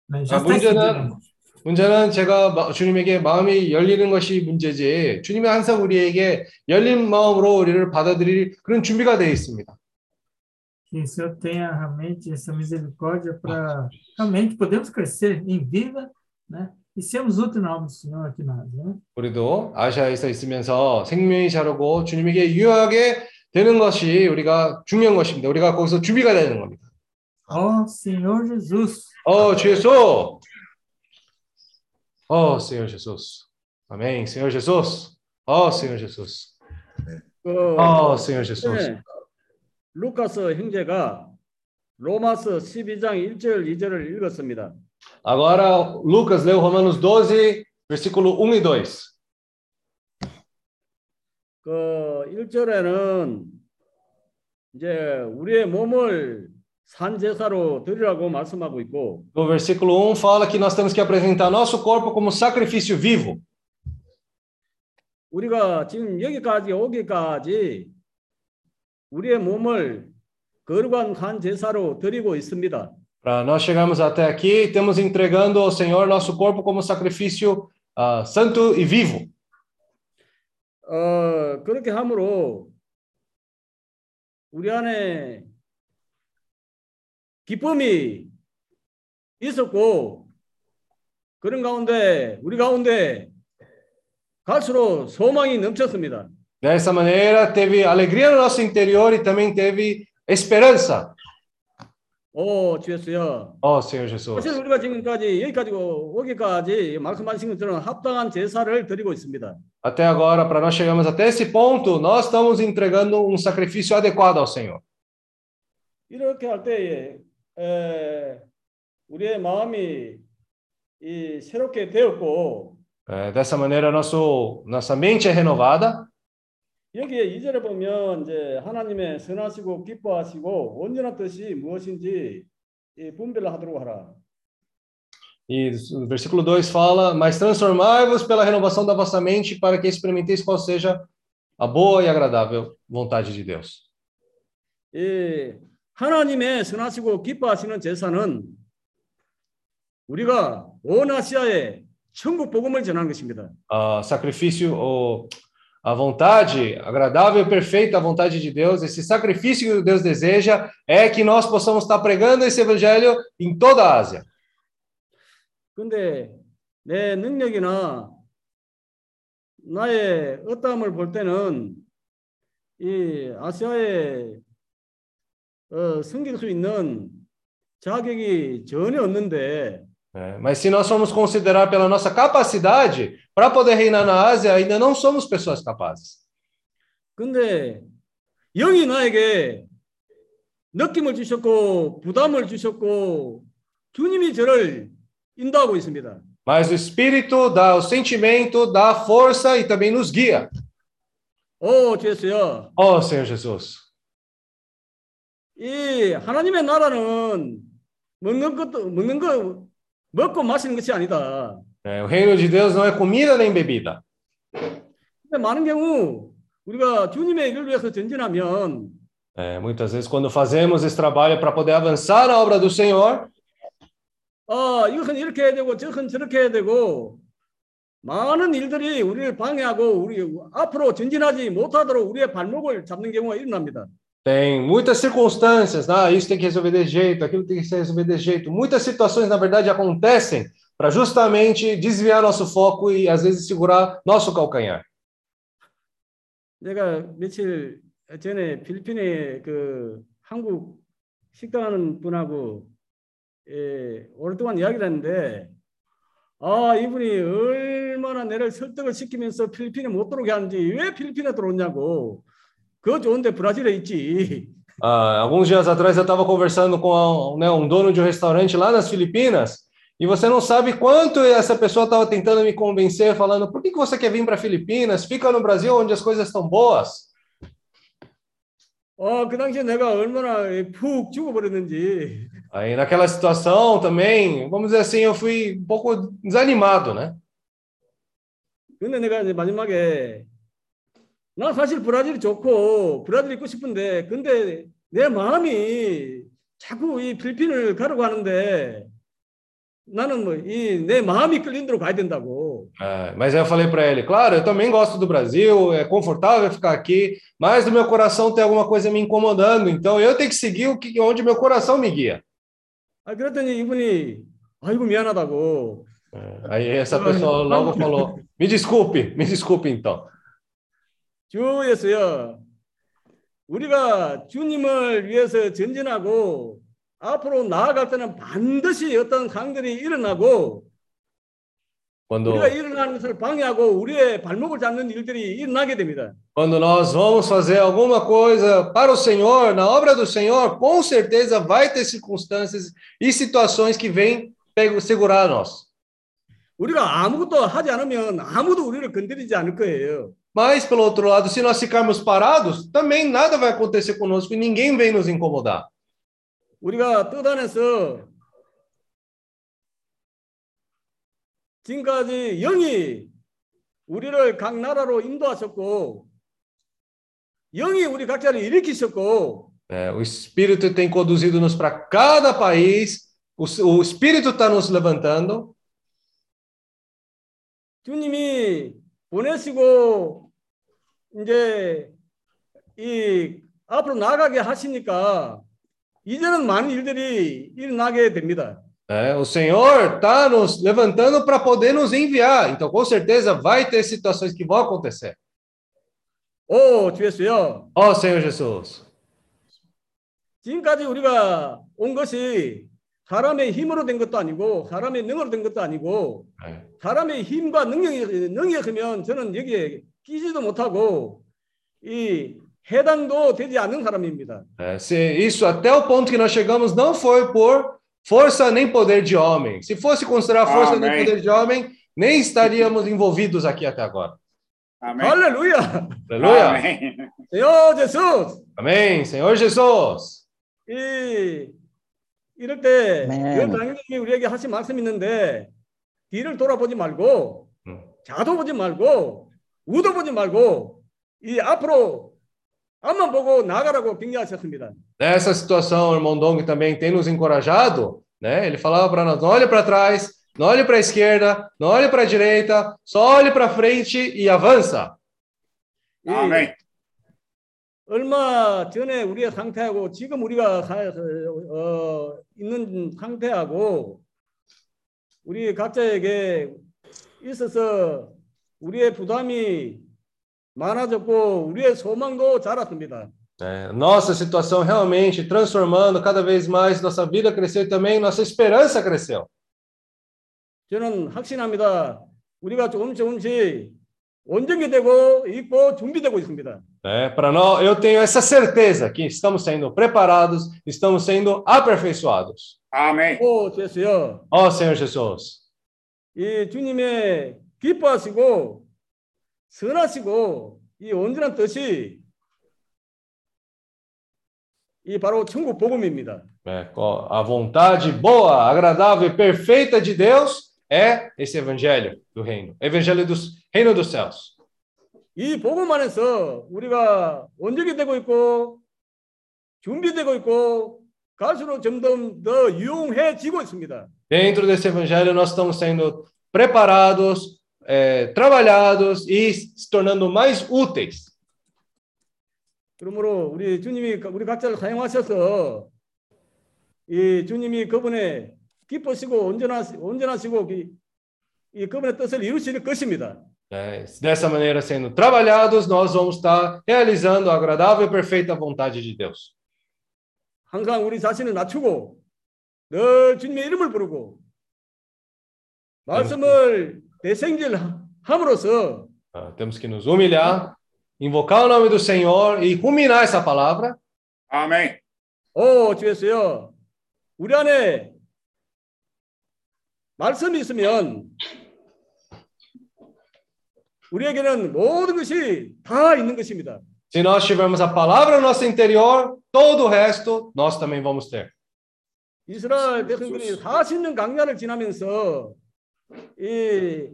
né? já Ah, está estendendo a 문제는- mão. 문제는 제가 마- 주님에게 마음이 열리는 것이 문제지 주님이 항상 우리에게 열린 마음으로 우리를 받아들일 그런 준비가 되어 있습니다. Que o Senhor tenha realmente essa misericórdia para realmente podermos crescer em vida, né? E sermos úteis na obra do Senhor aqui na área, né? 우리도 아시아에서 있으면서 생명이 자라고 주님에게 유효하게 되는 것이 우리가 중요한 것입니다. 우리가 거기서 준비가 되는 겁니다. Ó Senhor Jesus, 어, 주 예수. 어, Senhor Jesus. Amém, Senhor Jesus. 어, Senhor Jesus. 그 어, Senhor Jesus. 네. 루카스 형제가 로마서 12장 1절 2절을 읽었습니다. Agora, Lucas leu Romanos 12, versículo 1 e 2. 그 1절에는 이제 우리의 몸을 산 제사로 드리라고 말씀하고 있고 No versículo 1 fala que nós temos que apresentar nosso corpo como sacrifício vivo. 우리가 지금 여기까지 오기까지 우리의 몸을 거룩한 간 제사로 드리고 있습니다. Para nós chegarmos até aqui, temos entregando ao Senhor nosso corpo como sacrifício ah, santo e vivo. 어, 그렇게 함으로 우리 안에 기쁨이 있었고 그런 가운데 우리 가운데 갈수록 소망이 넘쳤습니다. Dessa maneira, teve alegria no nosso interior e também teve esperança. 오, 주였어요. Ó Senhor Jesus. 사실 우리가 지금까지 여기까지 오기까지 말씀하신 것처럼 합당한 제사를 드리고 있습니다. Até agora, para nós chegarmos até esse ponto, nós estamos entregando um sacrifício adequado ao Senhor. 이렇게 할 때에 에, 우리의 마음이 이 새롭게 되었고 É, dessa maneira, nosso, nossa mente é renovada. 여기에 이절에 보면 이제 하나님의 선하시고 기뻐하시고 온전한 뜻이 무엇인지 이 분별을 하도록 하라. E o versículo 2 fala: Mas transformai-vos pela renovação da vossa mente, para que experimenteis qual seja a boa e agradável vontade de Deus. 이 하나님의 선하시고 기뻐하시는 제사는 우리가 온 아시아에 천국 복음을 전하는 것입니다. Ah, sacrifício, ou a vontade agradável e perfeita, a vontade de Deus, esse sacrifício que Deus deseja é que nós possamos estar pregando esse evangelho em toda a Ásia. 근데 내 능력이나 나의 어떠함을 볼 때는 이 아시아에 어, 섬길 수 있는 자격이 전혀 없는데 É, mas se nós formos considerar pela nossa capacidade, para poder reinar na Ásia, ainda não somos pessoas capazes. 근데 영이 나에게 느낌을 주셨고 부담을 주셨고 주님이 저를 인도하고 있습니다. Mas o Espírito dá o sentimento, dá a força e também nos guia. 오, 주였어요. Oh, Senhor Jesus. 이 하나님의 나라는 먹는 것도 먹는 거 먹고 마시는 것이 아니다. É, o reino de Deus não é comida nem bebida. 근데 많은 경우 우리가 주님의 일을 위해서 전진하면 É, muitas vezes, quando fazemos esse trabalho para poder avançar na obra do Senhor, 아, 이것은 이렇게 해야 되고 저것은 저렇게 해야 되고 많은 일들이 우리를 방해하고 우리 앞으로 전진하지 못하도록 우리의 발목을 잡는 경우가 일어납니다. tem muitas circunstâncias, ah, isso tem que resolver desse jeito, aquilo tem que ser resolver desse jeito. Muitas situações, na verdade, acontecem para justamente desviar nosso foco e, às vezes, segurar nosso calcanhar. 내가 며칠 전에 필리핀에 그 한국 식당하는 분하고 예, 오랫동안 이야기를 했는데 아 이분이 얼마나 내를 설득을 시키면서 필리핀에 못 들어오게 하는지 왜 필리핀에 들어오냐고 그거 좋은데 브라질에 있지 Ah, alguns dias atrás eu estava conversando com a- né, um dono de um restaurante lá nas Filipinas e você não sabe quanto essa pessoa estava tentando me convencer, falando: por que, que você quer vir para Filipinas? Fica no Brasil onde as coisas estão boas. 어, 그 당시에 내가 얼마나 푹 죽어버렸는지 Aí naquela situação também, vamos dizer assim, eu fui um pouco desanimado, né? 근데 내가 이제 마지막에 나 사실 브라질이 좋고 브라질 있고 싶은데 근데 내 마음이 자꾸 이 필리핀을 가려고 하는데 나는 뭐 이 내 마음이 끌린 대로 가야 된다고. É, mas aí eu falei para ele, claro, eu também gosto do Brasil, é confortável ficar aqui, mas no meu coração tem alguma coisa me incomodando, então eu tenho que seguir o que, onde meu coração me guia. 아 그랬더니 이분이 아이고 미안하다고. Aí essa pessoa logo falou, me desculpe, me desculpe então. 주였어요. 우리가 주님을 위해서 전진하고 앞으로 나아갈 때는 반드시 어떤 강들이 일어나고 Quando, 우리가 일어나는 것을 방해하고 우리의 발목을 잡는 일들이 일어나게 됩니다. quando nós vamos fazer alguma coisa para o Senhor, na obra do Senhor, com certeza vai ter circunstâncias e situações que vêm segurar nós. 우리가 아무것도 하지 않으면 아무도 우리를 건드리지 않을 거예요. Mas, pelo outro lado, se nós ficarmos parados, também nada vai acontecer conosco e ninguém vem nos incomodar. 우리가 뜻 안에서 지금까지 영이 우리를 각 나라로 인도하셨고 영이 우리 각자를 일으키셨고 É, o Espírito tem conduzido-nos para cada país. O, o Espírito está nos levantando. 주님이 보내시고 이제 이 앞으로 나가게 하시니까 이제는 많은 일들이 일어나게 됩니다. É, o Senhor está nos levantando para poder nos enviar. Então, com certeza, vai ter situações que vão acontecer. 오, 주 예수여. Ó Senhor Jesus. 지금까지 우리가 온 것이 사람의 힘으로 된 것도 아니고 사람의 능으로 된 것도 아니고. 사람의 힘과 능력이 능력이면 저는 여기에 끼지도 못하고 이 해당도 되지 않는 사람입니다. É, se isso até o ponto que nós chegamos não foi por força nem poder de homem. Se fosse considerar força nem Amém. poder de homem, nem estaríamos envolvidos aqui até agora. 아멘. 할렐루야. Aleluia. 아멘. 요 예수. Amém. Senhor Jesus. 이 이럴 때 아멘. 강님이 우리에게 하신 말씀이 있는데 뒤를 돌아보지 말고 음. 자도 보지 말고 우도 보지 말고 이 앞으로 앞만 보고 나가라고 격려하셨습니다. Nessa situação, o irmão Dong também tem nos encorajado, né? Ele falava para nós: olhe para trás, não olhe para a esquerda, não olhe para a direita, só olhe para frente e avança. 이 아멘. 얼마 전에 우리의 상태하고 지금 우리가 가- 어, 있는 상태하고 우리 각자에게 있어서 우리의 부담이 많아졌고 우리의 소망도 자랐습니다. É, nossa situação realmente transformando cada vez mais, nossa vida cresceu e também nossa esperança cresceu. 저는 확신합니다. 우리가 조금 조금씩 온전히 되고 있고 준비되고 있습니다. É, para nós, eu tenho essa certeza que estamos sendo preparados, estamos sendo aperfeiçoados. 아멘. 오, 주여, Ó Senhor Jesus, 이 주님의 기뻐하시고 선하시고 이 온전한 뜻이 이 바로 천국 복음입니다. é, qual- a vontade boa, agradável e perfeita de Deus é esse evangelho do reino, evangelho do reino dos céus. 이 복음 안에서 우리가 온전히 되고 있고 준비되고 있고 갈수록 점점 더 유용해지고 있습니다. Dentro desse evangelho, nós estamos sendo preparados, é, trabalhados e se tornando mais úteis. 그러므로 우리 주님이 우리 각자를 사용하셔서 이 주님이 그분의 기쁘시고 온전하 온전하시고 이, 이 그분의 뜻을 이루실 것입니다. É, dessa maneira, sendo trabalhados, nós vamos estar realizando a agradável e perfeita vontade de Deus. 항상 우리 자신을 낮추고 늘 주님의 이름을 부르고 말씀을 대생질함으로써 Ah, temos que nos humilhar, invocar o nome do Senhor e ruminar essa palavra. 아멘. 오 주였어요. 우리 안에 말씀이 있으면 우리에게는 모든 것이 다 있는 것입니다. Se nós tivermos a palavra no nosso interior, todo o resto nós também vamos ter. 이스라엘 백성들이 40년 강야를 지나면서 이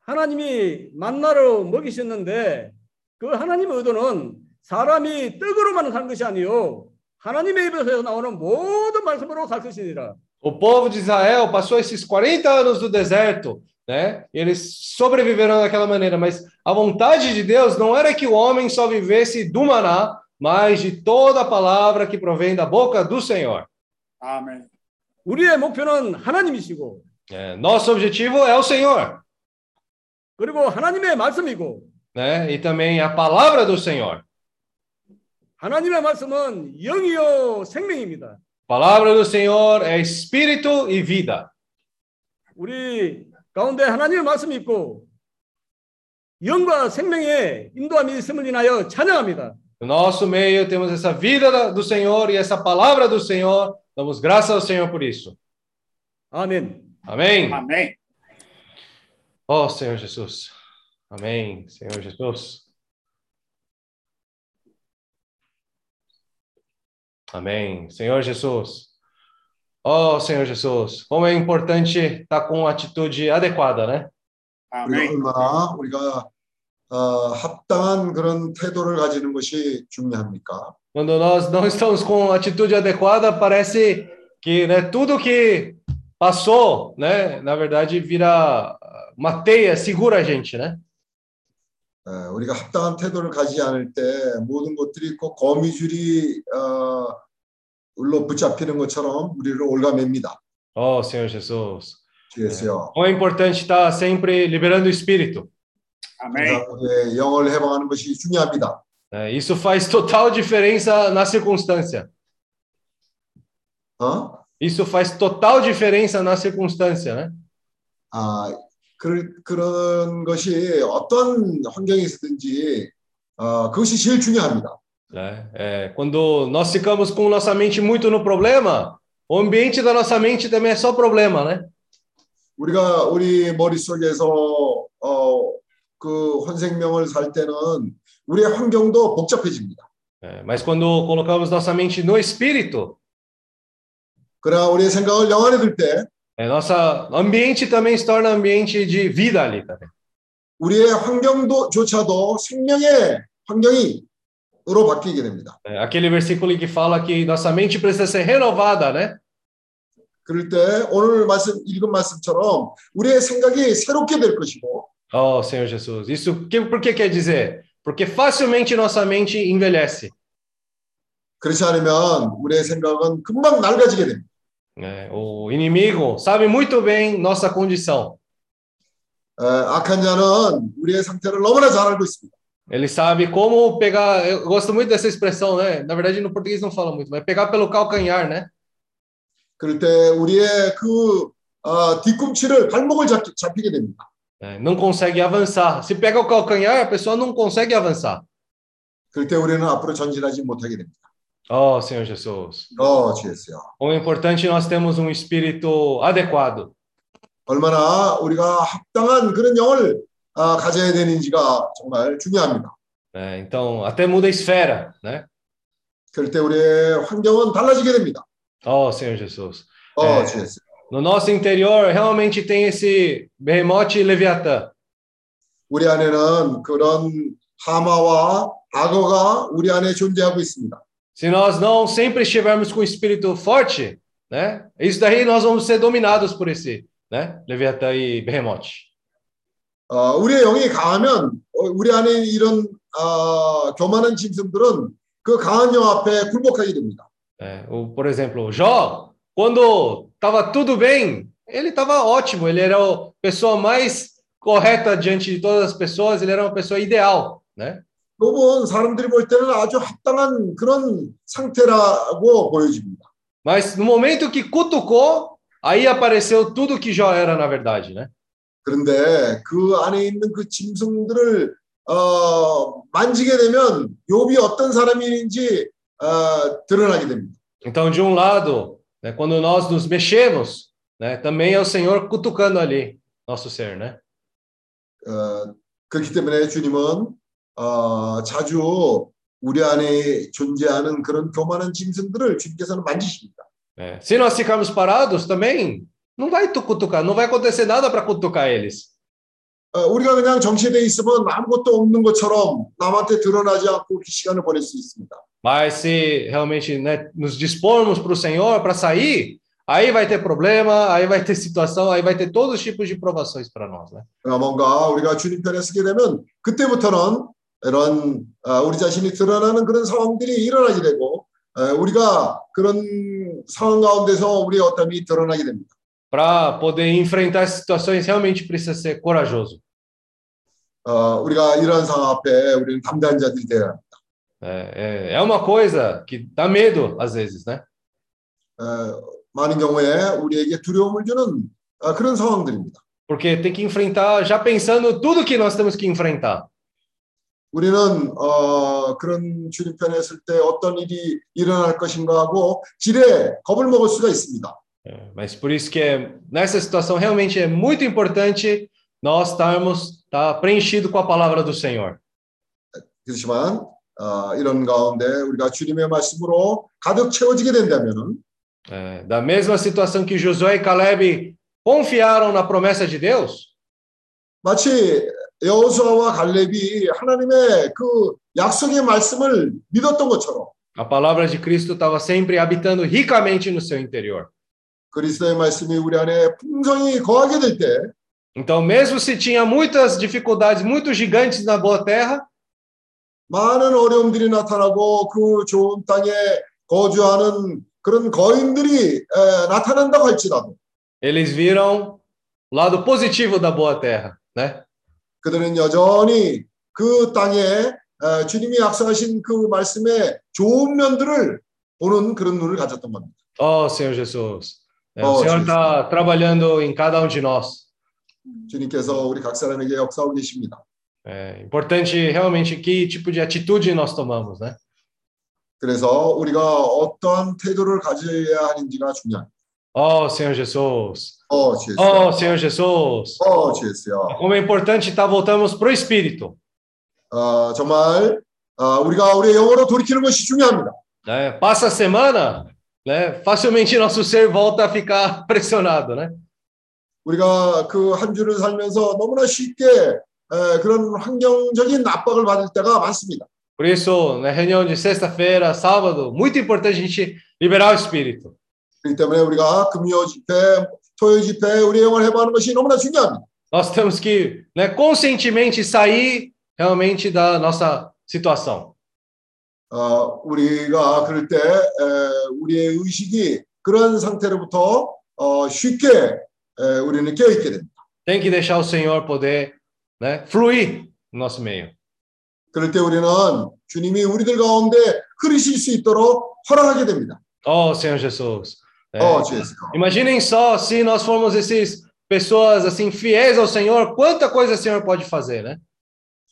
하나님이 만나로 먹이셨는데 그 하나님의 의도는 사람이 떡으로만 사는 것이 아니요 하나님의 입에서 나오는 모든 말씀으로 살 것이니라. O povo de Israel passou esses 40 anos do deserto, né? E eles sobreviveram daquela maneira, mas a vontade de Deus não era que o homem só vivesse do maná, mas de toda a palavra que provém da boca do Senhor. 아멘. 우리의 목표는 하나님이시고 É, nosso objetivo é o Senhor, 그리고 하나님의 말씀이고 né? E também a palavra do Senhor. 하나님의 말씀은 영이요 생명입니다. A palavra do Senhor é espírito e vida. 우리 가운데 하나님의 말씀이 있고 영과 생명의 인도함이 있음을 인하여 찬양합니다. No nosso meio temos essa vida da- do Senhor e essa palavra do Senhor. Damos graças ao Senhor por isso. 아 멘. Amém. 아멘. Oh, Senhor Jesus. Amém, Senhor Jesus. Amém, Senhor Jesus. Oh, Senhor Jesus. Como é importante estar com a atitude adequada, né? 우리가 Amém. 얼마나 우리가 어, 합당한 그런 태도를 가지는 것이 중요합니까? Quando nós não estamos com a atitude adequada, parece que né, tudo que passou, né, na verdade, vira uma teia, segura a gente, né? 에, 우리가 합당한 태도를 가지지 않을 때 모든 것들이 꼭 거미줄이 어, 울로 붙잡히는 것처럼 우리를 올가맵니다. Oh, Senhor Jesus. 주였어요. Como é importante estar sempre liberando o espírito. Amém. 우리의 영을 해방하는 것이 중요합니다. né? Isso faz total diferença na circunstância. 어? Isso faz total diferença na circunstância, né? 아, 그, 그런 것이 어떤 환경에 있든지 어, 그것이 제일 중요합니다. né? É, quando nós ficamos com nossa mente muito no problema, o ambiente da nossa mente também é só problema, né? 우리가 우리 머릿속에서 어, 그 혼생명을 살 때는 우리의 환경도 복잡해집니다. É, mas quando colocamos nossa mente no espírito, 그러나 우리의 생각을 영 안에 둘 때 é, nossa ambiente também se torna ambiente de vida ali também. 우리의 환경도조차도 생명의 환경이로 바뀌게 됩니다. É, aquele versículo que fala que nossa mente precisa ser renovada, né? 그럴 때 오늘 말씀 읽은 말씀처럼 우리의 생각이 새롭게 될 것이고 Oh, Senhor Jesus. Isso que, por que quer dizer? Porque facilmente nossa mente envelhece. 그렇지 않으면 우리의 생각은 금방 낡아지게 됩니다. né? O inimigo sabe muito bem nossa condição. 에, 악한 자는 우리의 상태를 너무나 잘 알고 있습니다. Ele sabe como pegar. Eu gosto muito dessa expressão, né? Na verdade, no português não fala muito, mas pegar pelo calcanhar, né? 그럴 때 우리의 그 어, 뒤꿈치를 발목을 잡, 잡히게 됩니다. É, não consegue avançar. Se pega o calcanhar, a pessoa não consegue avançar. 그럴 때 우리는 앞으로 전진하지 못하게 됩니다. Oh, Senhor Jesus. 어, 주였어요. Como é importante nós temos um espírito adequado. 얼마나 우리가 합당한 그런 영을 아, 가져야 되는지가 정말 중요합니다. né? Então, até muda a esfera, né? 그럴 때 우리의 환경은 달라지게 됩니다. Oh, Senhor Jesus. 어, 네. 주였어요. No nosso interior, realmente tem esse Behemoth e Leviatã. 우리 안에는 그런 하마와 악어가 우리 안에 존재하고 있습니다. Se nós não sempre estivermos com o espírito forte, né? Isso daí nós vamos ser dominados por esse, né? Leviatã e Behemoth. 어, 우리의 영이 강하면 어, 우리 안에 이런 어, 교만한 짐승들은 그 강한 영 앞에 굴복하게 됩니다. É, o, por exemplo, Jó, quando estava tudo bem, ele estava ótimo, ele era a pessoa mais correta diante de todas as pessoas, ele era uma pessoa ideal, né? 욥은 사람들이 볼 때는 아주 합당한 그런 상태라고 보여집니다. Mas no momento que cutucou, aí apareceu tudo que Jó era na verdade, né? 그런데 그 안에 있는 그 짐승들을 어, 만지게 되면 욥이 어떤 사람인지 어, 드러나게 됩니다. Então, de um lado, né, quando nós nos mexemos, né, também é o Senhor cutucando ali nosso ser, né? 어, 그렇기 때문에 주님은 어, 자주 우리 안에 존재하는 그런 교만한 짐승들을 주님께서는 만지십니다. É. Se nós ficarmos parados também, não vai tu- cutucar, não vai acontecer nada para cutucar eles. 어, 우리가 그냥 정체돼 있으면 아무것도 없는 것처럼 남한테 드러나지 않고 그 시간을 보낼 수 있습니다. Mas se realmente né, nos dispormos para o Senhor para sair, aí vai ter problema, aí vai ter situação, aí vai ter todos os tipos de provações para nós, né? 뭔가 우리가 주님 편에 서게 되면 그때부터는 이런 어, 우리 자신이 드러나는 그런 상황들이 일어나게 되고 어, 우리가 그런 상황 가운데서 우리의 어떤 이 드러나게 됩니다. Para poder enfrentar essas situações, realmente precisa ser corajoso. 어, 우리가 이러한 상황 앞에 우리는 담대한 자들이 되어야 합니다. É, é, é uma coisa que dá medo às vezes, né? 어, 많은 경우에 우리에게 두려움을 주는 어, 그런 상황들입니다. Porque tem que enfrentar já pensando tudo que nós temos que enfrentar. 우리는 어, 그런 주님 편에 있을 때 어떤 일이 일어날 것인가 하고 지레 겁을 먹을 수가 있습니다. É, mas por isso que é, nessa situação realmente é muito importante nós estarmos tá, preenchido com a palavra do Senhor. 그렇지만 어, 이런 가운데 우리가 주님의 말씀으로 가득 채워지게 된다면은 É, da mesma situação que Josué e Caleb confiaram na promessa de Deus, 마치 여호수아와 갈렙이 하나님의 그 약속의 말씀을 믿었던 것처럼 A palavra de Cristo estava sempre habitando ricamente no seu interior. 그리스도의 말씀이 우리 안에 풍성히 거하게 될 때 Então, mesmo se tinha muitas dificuldades, muitos gigantes na boa terra, 많은 어려움들이 나타나고 그 좋은 땅에 거주하는 그런 거인들이 에, 나타난다고 할지라도 eles viram o lado positivo da boa terra, né? 그들은 여전히 그 땅에 에, 주님이 약속하신 그 말씀의 좋은 면들을 보는 그런 눈을 가졌던 겁니다. Oh, Senhor Jesus. É, Oh, o Senhor está trabalhando em cada um de nós. 주님께서 우리 각 사람에게 역사하고 계십니다. É importante realmente que tipo de atitude nós tomamos, né? 그래서 우리가 어떠한 태도를 가져야 하는지가 중요합니다. Oh, Senhor Jesus. 어, 주여. Oh, Senhor Jesus. 어, 주여. Como é importante estar voltamos para o Espírito. 어, 정말 어, 우리가 우리의 영어로 돌이키는 것이 중요합니다. Né? Passa a semana, né? facilmente nosso ser volta a ficar [LAUGHS] pressionado, né? 우리가 그 한 주를 살면서 너무나 쉽게 에, 그런 환경적인 압박을 받을 때가 많습니다. Por isso, na reunião de sexta-feira, sábado, muito importante a gente liberar o Espírito. 그렇기 때문에 우리가 금요 집회, 토요 집회 우리의 영어를 해보는 것이 너무나 중요합니다. Nós temos que né, conscientemente sair realmente da nossa situação. 어, 우리가 그럴 때 에, 우리의 의식이 그런 상태로부터 어, 쉽게 에, 우리는 깨어 있게 됩니다. Tem que deixar o Senhor poder né, fluir no nosso meio. 그럴 때 우리는 주님이 우리들 가운데 흐르실 수 있도록 허락하게 됩니다. Oh, Senhor Jesus. É, 어, 주 예수. Imaginem só se nós formos esses pessoas assim fiéis ao Senhor, quanta coisa o Senhor pode fazer, né?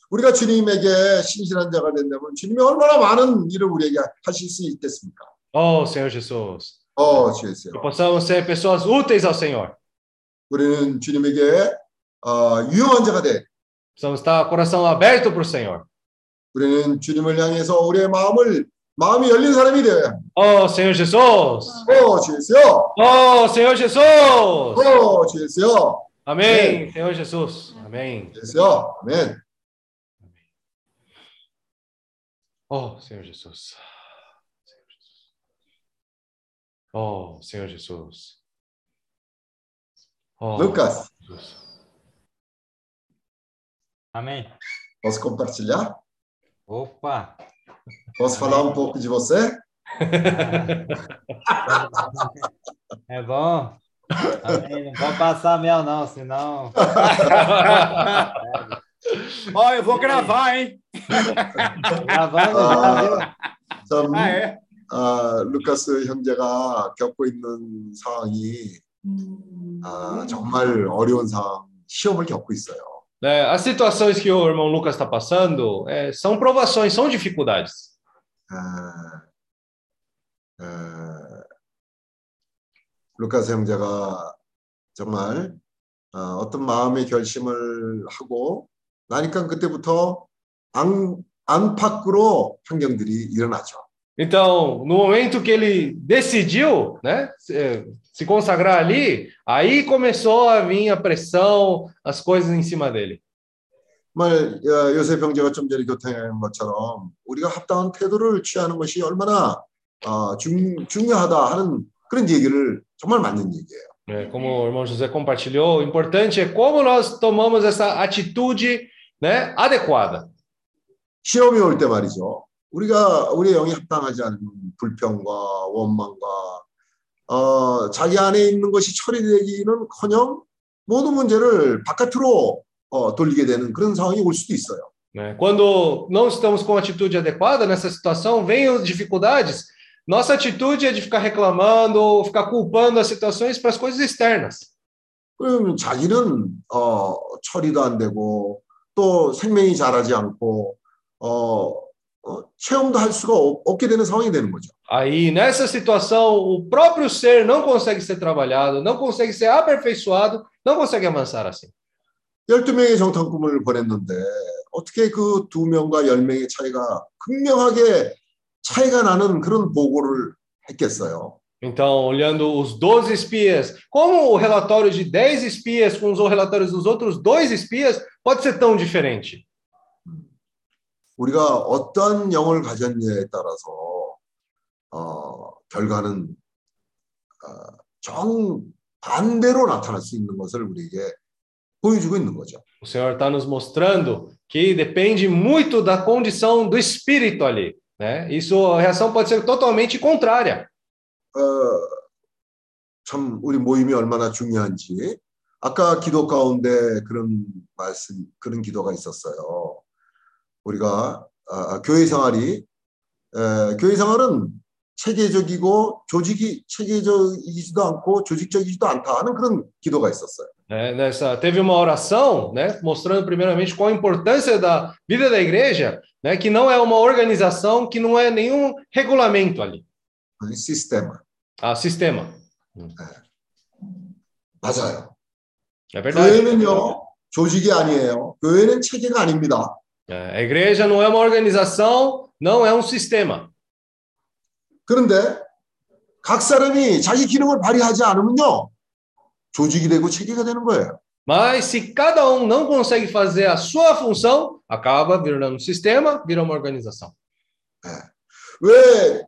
우리가 주님에게 신실한 자가 된다면 주님이 얼마나 많은 일을 우리에게 하실 수 있겠습니까? Oh, Senhor Jesus. 어, 주 예수. Que possamos ser pessoas úteis ao Senhor. 우리는 주님에게 어, 유용한 자가 돼. Precisamos estar coração aberto para o Senhor. 우리는 주님을 향해서 우리의 마음을 마음이 열린 사람이 되어야 합니다. Oh, Senhor Jesus. 어, 주 예수요. Oh, Senhor Jesus. 어, 주 예수요. Amém, Senhor Jesus. Amém. 예수요. 아멘. Oh, Senhor Jesus. Oh, Senhor Jesus. Oh, Lucas, Jesus. Amém. posso compartilhar? Opa! Posso falar um pouco de você? É bom. Amém. Não pode passar mel, não, senão. Ó, eu vou gravar, hein? Gravando já, viu? 참, Ah, é? 아, 루카스 형제가 겪고 있는 상황이 아, 정말 어려운 상황, 시험을 겪고 있어요. Né, as situações que o irmão Lucas está passando é, são provações, são dificuldades. 아, 아, 루카스 형제가 정말 아, 어떤 마음의 결심을 하고 나니까 그때부터 안, 안팎으로 환경들이 일어나죠. Então, no momento que ele decidiu né, se, se consagrar ali, aí começou a vir a pressão, as coisas em cima dele. 정말 어, 요셉 형제가 좀 전에 교통한 것처럼 우리가 합당한 태도를 취하는 것이 얼마나 어, 중, 중요하다 하는 그런 얘기를 정말 맞는 얘기예요. né, como o irmão José compartilhou, o importante é como nós tomamos essa atitude né, adequada. 시험이 올 때 말이죠. 우리가 우리의 영이 합당하지 않은 불평과 원망과 어, 자기 안에 있는 것이 처리되기는커녕 모든 문제를 바깥으로 어, 돌리게 되는 그런 상황이 올 수도 있어요. né? Quando não estamos com atitude adequada nessa situação, vêm as dificuldades. Nossa atitude é de ficar reclamando, ficar culpando as situações para as coisas externas. 그러면 자기는 어, 처리도 안 되고 또 생명이 자라지 않고 어, 어, 체험도 할 수가 없, 없게 되는 상황이 되는 거죠. Aí, nessa situação, o próprio ser não consegue ser trabalhado, não consegue ser aperfeiçoado, não consegue avançar assim. 12명의 정탐 꿈을 보냈는데 어떻게 그 두 명과 열 명의 차이가 극명하게 차이가 나는 그런 보고를 했겠어요. Então, olhando os 12 espias, como o relatório de 10 espias com os relatórios dos outros dois espias pode ser tão diferente? 우리가 어떤 영을 가졌냐에 따라서 어, 결과는 어, 정 반대로 나타날 수 있는 것을 우리에게 보여주고 있는 거죠. O Senhor está nos mostrando que depende muito da condição do espírito ali. Né? Isso, a reação pode ser totalmente contrária. 어, 참 우리 모임이 얼마나 중요한지 아까 기도 가운데 그런 말씀 그런 기도가 있었어요. 우리가 아, 교회 생활이 에, 교회 생활은 체계적이고 조직이 체계적이지도 않고 조직적이지도 않다 하는 그런 기도가 있었어요. Né? Nessa, teve uma oração né? mostrando primeiramente qual a importância da vida da igreja, né? que não é uma organização, que não é nenhum regulamento ali. 아니, 시스템. Ah, sistema. 맞아요. É verdade. 교회는요 조직이 아니에요. 교회는 체계가 아닙니다. A igreja não é uma organização, não é um sistema. 그런데 각 사람이 자기 기능을 발휘하지 않으면요 조직이 되고 체계가 되는 거예요. Mas se cada um não consegue fazer a sua função, acaba virando um sistema, vira uma organização. 왜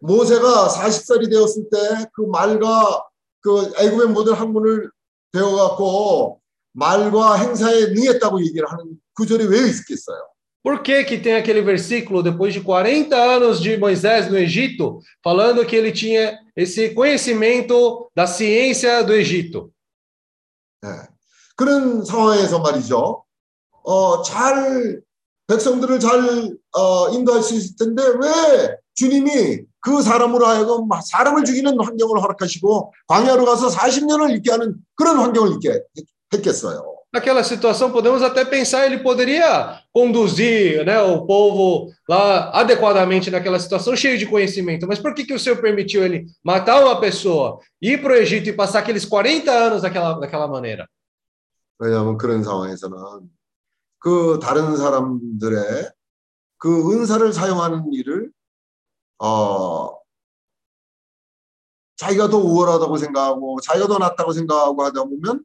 모세가 40살이 되었을 때 그 말과 그 애굽의 모든 학문을 배워 갖고 말과 행사에 능했다고 얘기를 하는 구절이 왜 있겠어요? Por que, que tem aquele versículo, depois de 40 anos de Moisés no Egito, falando que ele tinha esse conhecimento da ciência do Egito? 그런 상황에서 말이죠. 어, 잘 백성들을 잘 어, 인도할 수 있을 텐데 왜 주님이 그 사람으로 하여금 막 사람을 죽이는 환경을 허락하시고 광야로 가서 40년을 있게 하는 그런 환경을 있게. Naquela situação, podemos até pensar, ele poderia conduzir né, o povo lá adequadamente naquela situação, cheio de conhecimento. Mas por que, que o Senhor permitiu ele matar uma pessoa, ir para o Egito e passar aqueles 40 anos daquela, daquela maneira? 왜냐하면 그런 상황에서는 그 다른 사람들의 그 은사를 사용하는 일을 어 자기가 더 우월하다고 생각하고 자기가 더 낫다고 생각하고 하다 보면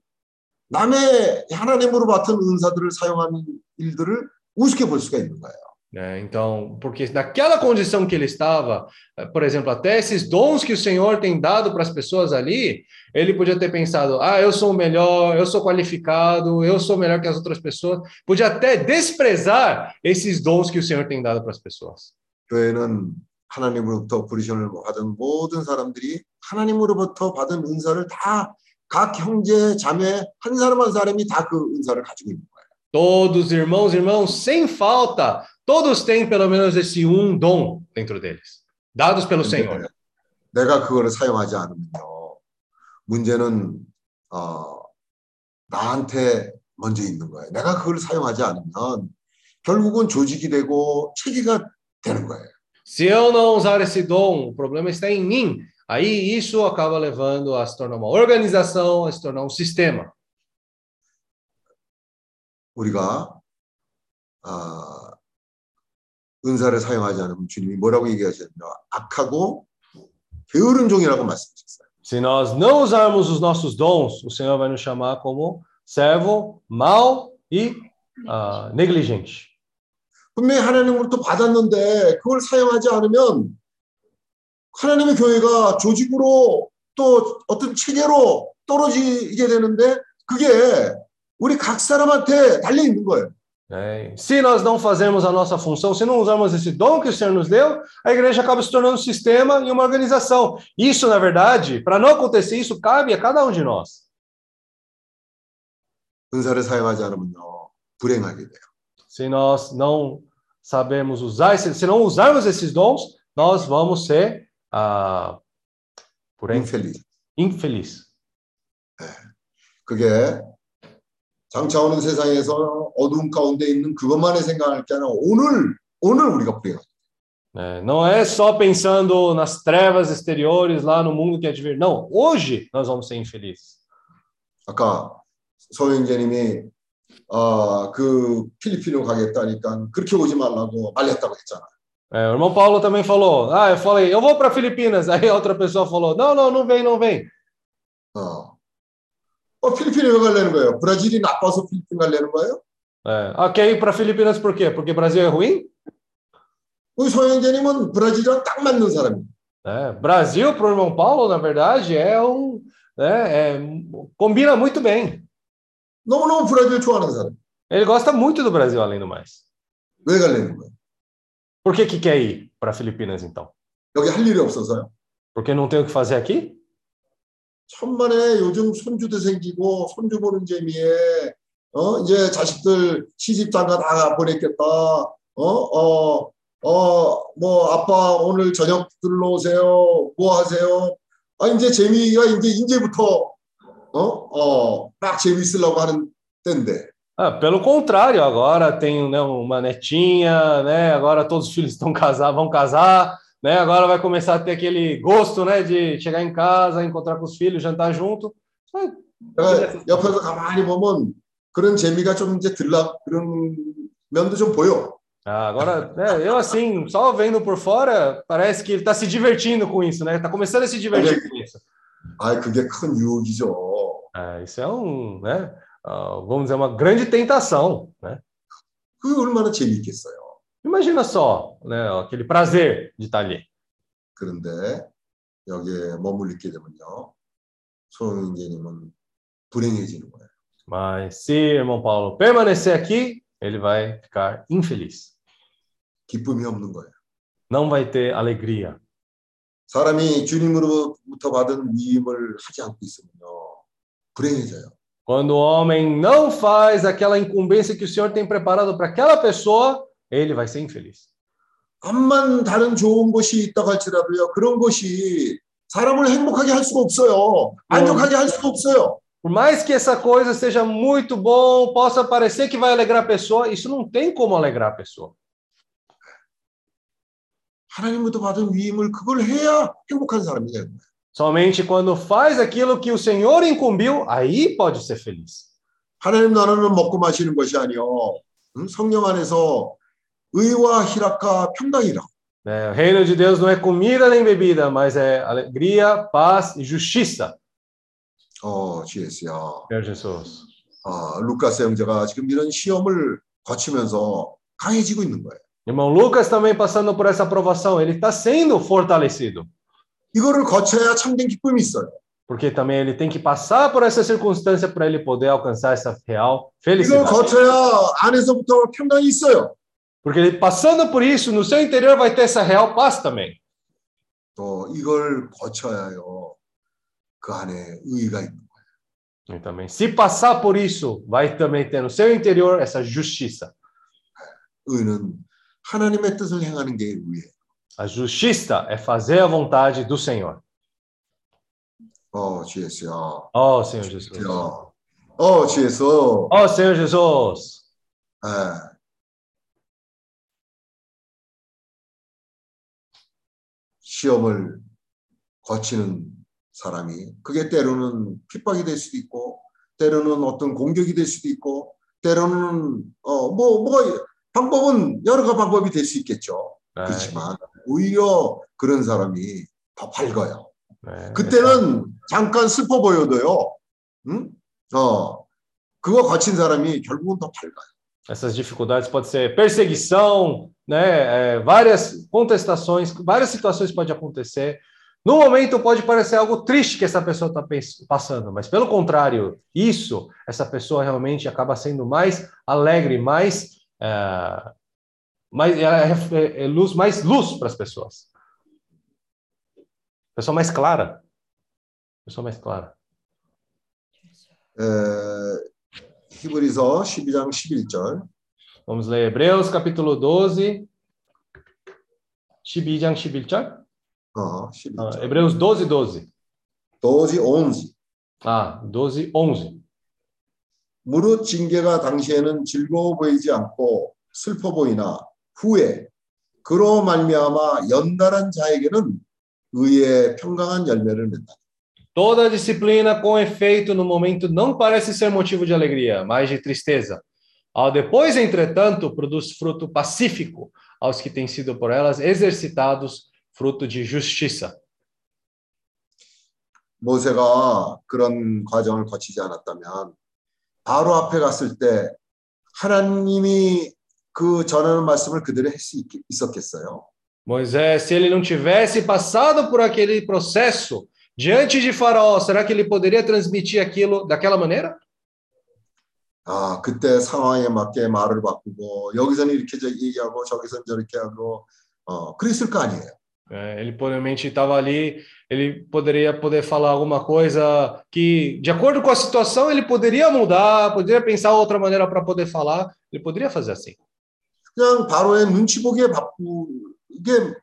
남의 하나님으로 맡은 은사들을 사용하는 일들을 우습게 볼 수가 있는 거예요. né? Então, porque naquela condição que ele estava, eh, por exemplo, até esses dons que o Senhor tem dado para as pessoas ali, ele podia ter pensado: ah, eu sou o melhor, eu sou qualificado, eu sou melhor que as outras pessoas. Podia até desprezar esses dons que o Senhor tem dado para as pessoas. 교회는 하나님으로부터 부르심을 받은 모든 사람들이 하나님으로부터 받은 은사를 다 각 형제, 자매 한 사람 한 사람이 다 그 은사를 가지고 있는 거예요. Todos irmãos, irmãos, sem falta, todos têm pelo menos esse um dom dentro deles, dados pelo Senhor. 내가 그거를 사용하지 않으면요. 문제는 어, 나한테 먼저 있는 거예요. 내가 그걸 사용하지 않으면 결국은 조직이 되고 체계가 되는 거예요. Se eu não usar esse dom, o problema está em mim. Aí isso acaba levando a se tornar uma organização, a se tornar um sistema. 우리가 아, 은사를 사용하지 않으면 주님이 뭐라고 얘기하셨냐? 악하고 게으른 종이라고 말씀하셨어요. Se nós não usarmos os nossos dons, o Senhor vai nos chamar como servo mau e ah, negligente. 분명히 하나님으로부터 받았는데 그걸 사용하지 않으면 하나님의 교회가 조직으로 또 어떤 체계로 떨어지게 되는데 그게 우리 각 사람한테 달려 있는 거예요. né? Se nós não fazermos a nossa função, se não usarmos esse dom que o Senhor nos deu, a igreja acaba se tornando um sistema e uma organização. Isso, na verdade, para não acontecer isso, cabe a cada um de nós. 은사를 사용하지 않으면요 불행하게 돼요. Se nós não sabemos usar, esse- se não usarmos esses dons, nós vamos ser ah, porém, 인펠리. infeliz. 그게 장차 오는 세상에서 어두운 가운데 있는 그것만을 생각할 게 아니라 오늘 오늘 우리가 불행하죠. né? Não é só pensando nas trevas exteriores lá no mundo que é de vir. Não, hoje nós vamos ser infelizes. 아까 소영재님이 어, 그 필리핀으로 가겠다니까 그렇게 오지 말라고 말렸다고 했잖아. É, o irmão Paulo também falou: Ah, eu falei, eu vou para Filipinas. [LAUGHS] Aí a outra pessoa falou: Não, não, não vem, não vem. 어. 어, 필리핀에 왜 가려는 거예요? 브라질이 나빠서 필리핀 가려는 거예요? É, ah, quer ir para Filipinas por quê? Porque o Brasil é ruim? 우리 소영재님은 브라질이랑 딱 맞는 사람이에요. É, Brasil, para o irmão Paulo, na verdade, é um. né, é, combina muito bem. 너무너무 브라질 좋아하는 사람. Ele gosta muito do Brasil, além do mais. 왜 가려는 거예요? Por que, que quer ir para Filipinas, então? 여기 할 일이 없어서요. Porque não tem o que fazer aqui? 천만에 요즘 손주도 생기고 손주 보는 재미에 어 이제 자식들 시집 장가 다 보냈겠다. 어어어뭐 아빠 오늘 저녁 들러 오세요. 뭐 하세요? 아 이제 재미가 이제 이제부터 어어막 재미 있으려고 하는 때인데 Ah, pelo contrário, agora tem né, uma netinha, né? Agora todos os filhos [LAUGHS] estão casar, vão casar, né? Agora vai começar a ter aquele gosto, né? De chegar em casa, encontrar com os filhos, jantar junto. Ah, 내가 옆에서 가만히 보면 그런 재미가 좀 이제 들라 그런 면도 좀 보여. Ah, agora, né, eu assim, só vendo por fora, parece que ele está se divertindo com isso, né? Está começando a se divertir com isso. 아 그게 큰 유혹이죠. Ah, isso é um, né? ah, vamos dizer, uma grande tentação, né? 그게 얼마나 재미있겠어요. Imagina só, né? Aquele prazer de estar ali. 그런데 여기에 머물게 되면요. 소영인재님은 불행해지는 거예요. Mas se irmão Paulo permanecer aqui, ele vai ficar infeliz. 기쁨이 없는 거예요. Não vai ter alegria. 사람이 주님으로부터 받은 위임을 하지 않고 있으면요. 불행해져요. Quando o homem não faz aquela incumbência que o Senhor tem preparado para aquela pessoa, ele vai ser infeliz. 암만 다른 좋은 것이 있다고 할지라도요. 그런 것이 사람을 행복하게 할 수가 없어요. 만족하게 할 수가 없어요. Por mais que essa coisa seja muito bom, possa parecer que vai alegrar a pessoa, isso não tem como alegrar a pessoa. 하나님부터 받은 위임을 그걸 해야 행복한 사람이 되는 거예요. Somente quando faz aquilo que o Senhor incumbiu, aí pode ser feliz. 하나님 나라는 먹고 마시는 것이 아니요. 응? 성령 안에서 의와 희락과 평강이라. né? O reino de Deus não é comida nem bebida, mas é alegria, paz e justiça. 어, GS야. Senhor Jesus. 아, 루카스 형제가 지금 이런 시험을 거치면서 강해지고 있는 거예요. Irmão Lucas também passando por essa aprovação, ele está sendo fortalecido, 이거를 거쳐야 참된 기쁨이 있어요. porque também ele tem que passar por essa circunstância para ele poder alcançar essa real 이걸 felicidade. 거쳐야 안에서부터 평강이 있어요. Porque ele passando por isso, no seu interior vai ter essa real paz também. 또 이걸 거쳐야요. 그 안에 의가 있는 거예요. E também, se passar por isso, vai também ter no seu interior essa justiça. 의는 하나님의 뜻을 행하는 게 의예요. A justiça é fazer a vontade do Senhor. 어, GS야. Oh, Senhor Jesus. 야. 어, GS. Oh, Senhor Jesus. 예. 시험을 거치는 사람이 그게 때로는 핍박이 될 수도 있고 때로는 어떤 공격이 될 수도 있고 때로는 어뭐 뭐가 방법은 여러 가지 방법이 될 수 있겠죠. É, 그렇지만 오히려 그런 사람이 더 밝아요. é, 그때는 잠깐 슬퍼 보여도요. 응? 어 그거 거친 사람이 결국은 더 밝아요. Essas dificuldades pode ser perseguição, né? é, várias contestações, várias situações podem acontecer. No momento pode parecer algo triste que essa pessoa está passando, mas pelo contrário, isso, essa pessoa realmente acaba sendo mais alegre, mais, é, mais ela é, é luz, mais luz para as pessoas. Pessoa mais clara. Pessoa mais clara. 에, 히브리서 12장 11절 Vamos ler Hebreus capítulo 12, 12장 11절. 어, Ah, 11절 Hebreus 12, 12. 도지 11 Ah, 12, 11. 무릇 징계가 당시에는 즐거워 보이지 않고 슬퍼 보이나 후에 그로 말미암아 연달한 자에게는 의의 평강한 열매를 맺다. Toda disciplina com efeito no momento não parece ser motivo de alegria, mas de tristeza. Ao depois, entretanto, produz fruto pacífico aos que têm sido por elas exercitados fruto de justiça. 모세가 그런 과정을 거치지 않았다면 바로 앞에 갔을 때 하나님이 그 전하는 말씀을 그대로 할 수 있었겠어요? Moisés, se ele não tivesse passado por aquele processo diante de Faraó, será que ele poderia transmitir aquilo daquela maneira? 아, 그때 상황에 맞게 말을 바꾸고 여기서는 이렇게 얘기하고 저기서는 저렇게 하고 어, 그랬을 거 아니에요. É, ele provavelmente estava ali, ele poderia poder falar alguma coisa que, de acordo com a situação, ele poderia mudar, poderia pensar outra maneira para poder falar, ele poderia fazer assim. 그냥 바로의 눈치 보기에 바꾸게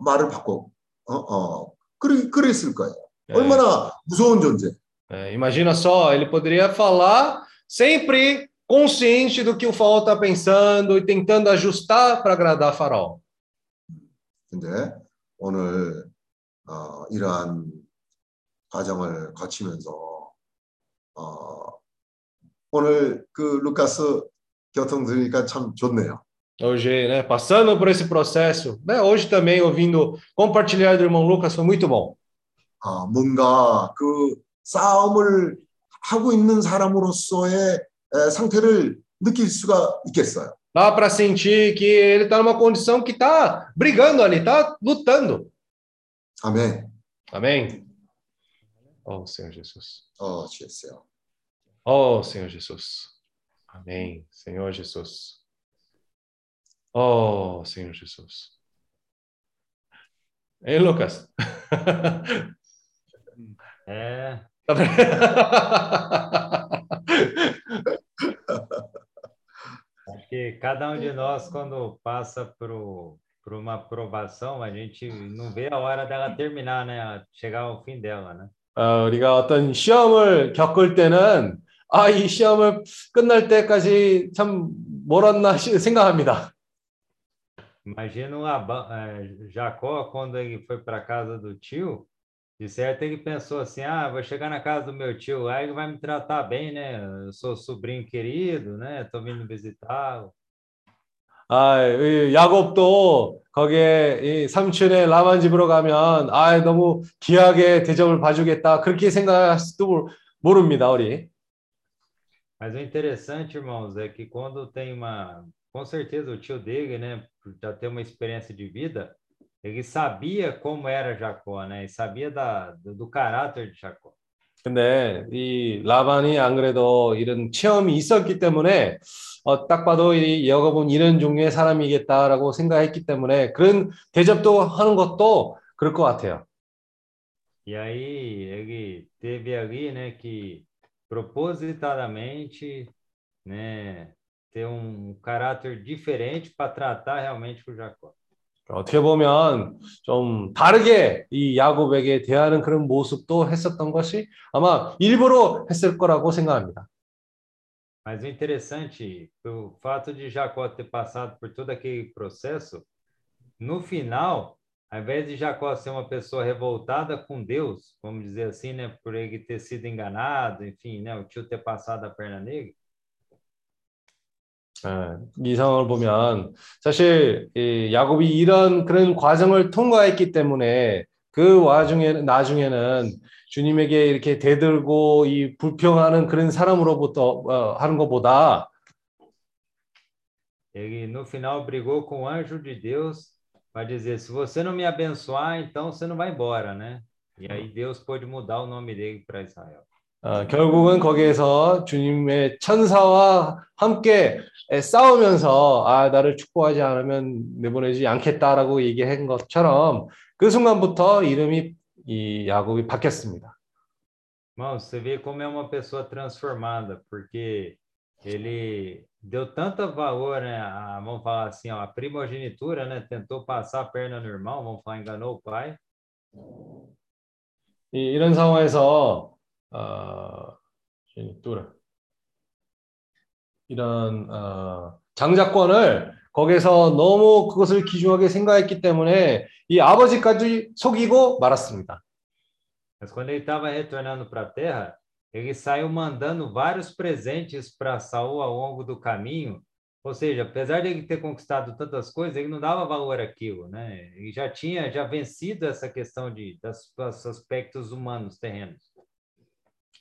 말을 바꿔 어, 어, 그래, 그랬을 거예요. 네. 얼마나 무서운 존재. É, imagina só, ele poderia falar sempre consciente do que o faraó está pensando e tentando ajustar para agradar Faraó. 근데 오늘 어, 이러한 과정을 거치면서 어, 오늘 그 루카스 교통 들으니까 참 좋네요. Hoje, né, passando por esse processo, né, hoje também ouvindo compartilhar do irmão Lucas foi muito bom. 어, 뭔가 그 싸움을 하고 있는 사람으로서의 에, 상태를 느낄 수가 있겠어요. Dá para sentir que ele está numa condição que está brigando ali, está lutando. 아멘. Amém? Oh, Senhor Jesus. 어, 주였어요. Oh, Senhor Jesus. Amém, Senhor Jesus. Oh, Senhor Jesus. Hein, Lucas? É, acho que cada um de nós, quando passa por, por uma aprovação, a gente não vê a hora dela terminar, né? Chegar ao fim dela, né? 어, 우리가 어떤 시험을 겪을 때는 아, 이 시험을 끝날 때까지 참 멀었나 시- 생각합니다. Imagina o Labão, é, Jacó, quando ele foi para a casa do tio, de certo ele pensou assim, ah, vou chegar na casa do meu tio lá, ele vai me tratar bem, né? Eu sou sobrinho querido, né? Estou vindo visitá-lo. 아, 이 야곱도 거기에 이 삼촌의 라반 집으로 가면 아, 너무 귀하게 대접을 봐주겠다. 그렇게 생각할 수도 모르- 모릅니다, 우리. Mas o interessante, irmãos, é que quando tem uma. Com certeza o tio dele, né, por já ter uma experiência de vida, ele sabia como era Jacó, né? E sabia da, do, do caráter de Jacó. 근데 이 라반이 안 그래도 이런 체험이 있었기 때문에 어, 딱 봐도 이 야곱은 이런 종류의 사람이겠다라고 생각했기 때문에 그런 대접도 하는 것도 그럴 것 같아요. E aí ele teve ali, né, que propositadamente, né, ter um caráter diferente para tratar realmente com Jacó. 어떻게 보면 좀 da르게 이 야곱에게 대하는 그런 모습도 했었던 것이 아마 일부러 했을 거라고 생각합니다. Mas o interessante, o fato de Jacó ter passado por todo aquele processo, no final, ao invés de Jacó ser uma pessoa revoltada com Deus, vamos dizer assim, né, por ele ter sido enganado, enfim, né, o tio ter passado a perna nele, 예, 이 상황을 보면 사실 이 야곱이 이런 그런 과정을 통과했기 때문에 그 와중에 나중에는 주님에게 이렇게 대들고 이 불평하는 그런 사람으로부터 어, 하는 것보다 ele no final brigou com o anjo de Deus para dizer: se você não me abençoar, então você não vai embora, né? E aí Deus pôde mudar o nome dele para Israel. 어, 결국은 거기에서 주님의 천사와 함께 에, 싸우면서 아 나를 축복하지 않으면 내보내지 않겠다라고 얘기한 것처럼 그 순간부터 이름이 이 야곱이 바뀌었습니다. Irmão, você vê como é uma pessoa transformada, porque ele deu tanto valor, né? A, vamos falar assim, ó, a primogenitura, né? Tentou passar a perna no irmão, vamos falar, enganou o pai. 이, 이런 상황에서 어, 제니뚜라. 이런 어, 장자권을 거기서 너무 그것을 귀중하게 생각했기 때문에 이 아버지까지 속이고 말았습니다. Mas quando ele estava retornando para a terra, ele saiu mandando vários presentes para Saul ao longo do caminho, Ou seja, apesar de ele ter conquistado tantas coisas, ele não dava valor àquilo, né? Ele já tinha já vencido essa questão de das, dos aspectos humanos terrenos.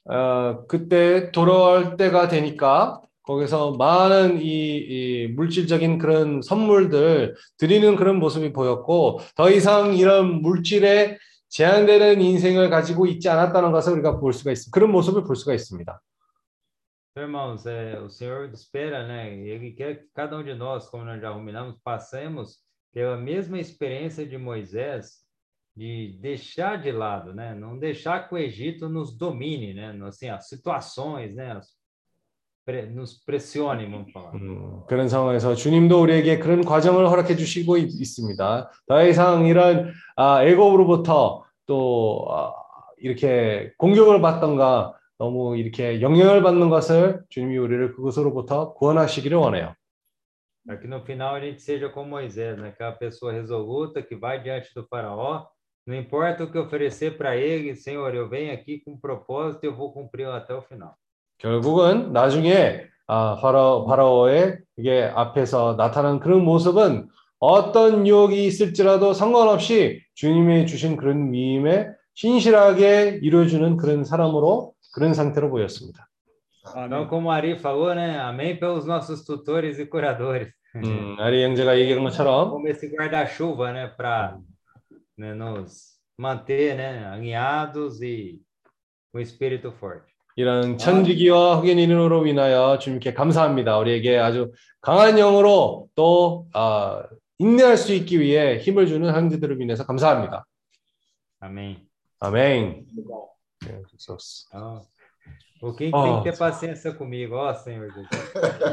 어, 그때 돌아올 때가 되니까 거기서 많은 이, 이 물질적인 그런 선물들 드리는 그런 모습이 보였고 더 이상 이런 물질에 제한되는 인생을 가지고 있지 않았다는 것을 우리가 볼 수가 있습니다. 그런 모습을 볼 수가 있습니다. Irmãos, é, o Senhor espera, né? Ele quer que cada um de nós, como nós já ruminamos, passemos pela mesma experiência de Moisés, de deixar de lado, né? Não deixar que o Egito nos domine, né? Assim, as situações, né? As pre- nos pressione, vamos falar. 음, 그런 상황에서 주님도 우리에게 그런 과정을 허락해 주시고 있, 있습니다. 더 이상 이런 아, 애굽으로부터 또 아, 이렇게 공격을 받던가 너무 이렇게 영향을 받는 것을 주님이 우리를 그것으로부터 구원하시기를 원해요. Para que no final a gente seja como Moisés, né? Aquela pessoa resoluta que vai diante do faraó, não importa o que oferecer para ele, Senhor, eu venho aqui com um propósito e eu vou cumpri-lo até o final. 결국은 나중에 아, 파라, 파라오의 이게 앞에서 나타난 그런 모습은 어떤 유혹이 있을지라도 상관없이 주님이 주신 그런 위임에 신실하게 이루어주는 그런 사람으로 그런 상태로 보였습니다. Então, como o Ari falou, né? Amém pelos nossos tutores e curadores. 음, 아리 형제가 얘기한 것처럼 Como esse guarda-chuva, né? Para né, nos manter, né? Alinhados e com espírito forte. 이런 천지기와 흑인 인으로 인하여 주님께 감사합니다. 우리에게 아주 강한 영으로 또 아, 인내할 수 있기 위해 힘을 주는 형제들을 인해서 감사합니다. 아멘. 네, Então, o quem Ó. tem que ter paciência comigo, ó Senhor Jesus.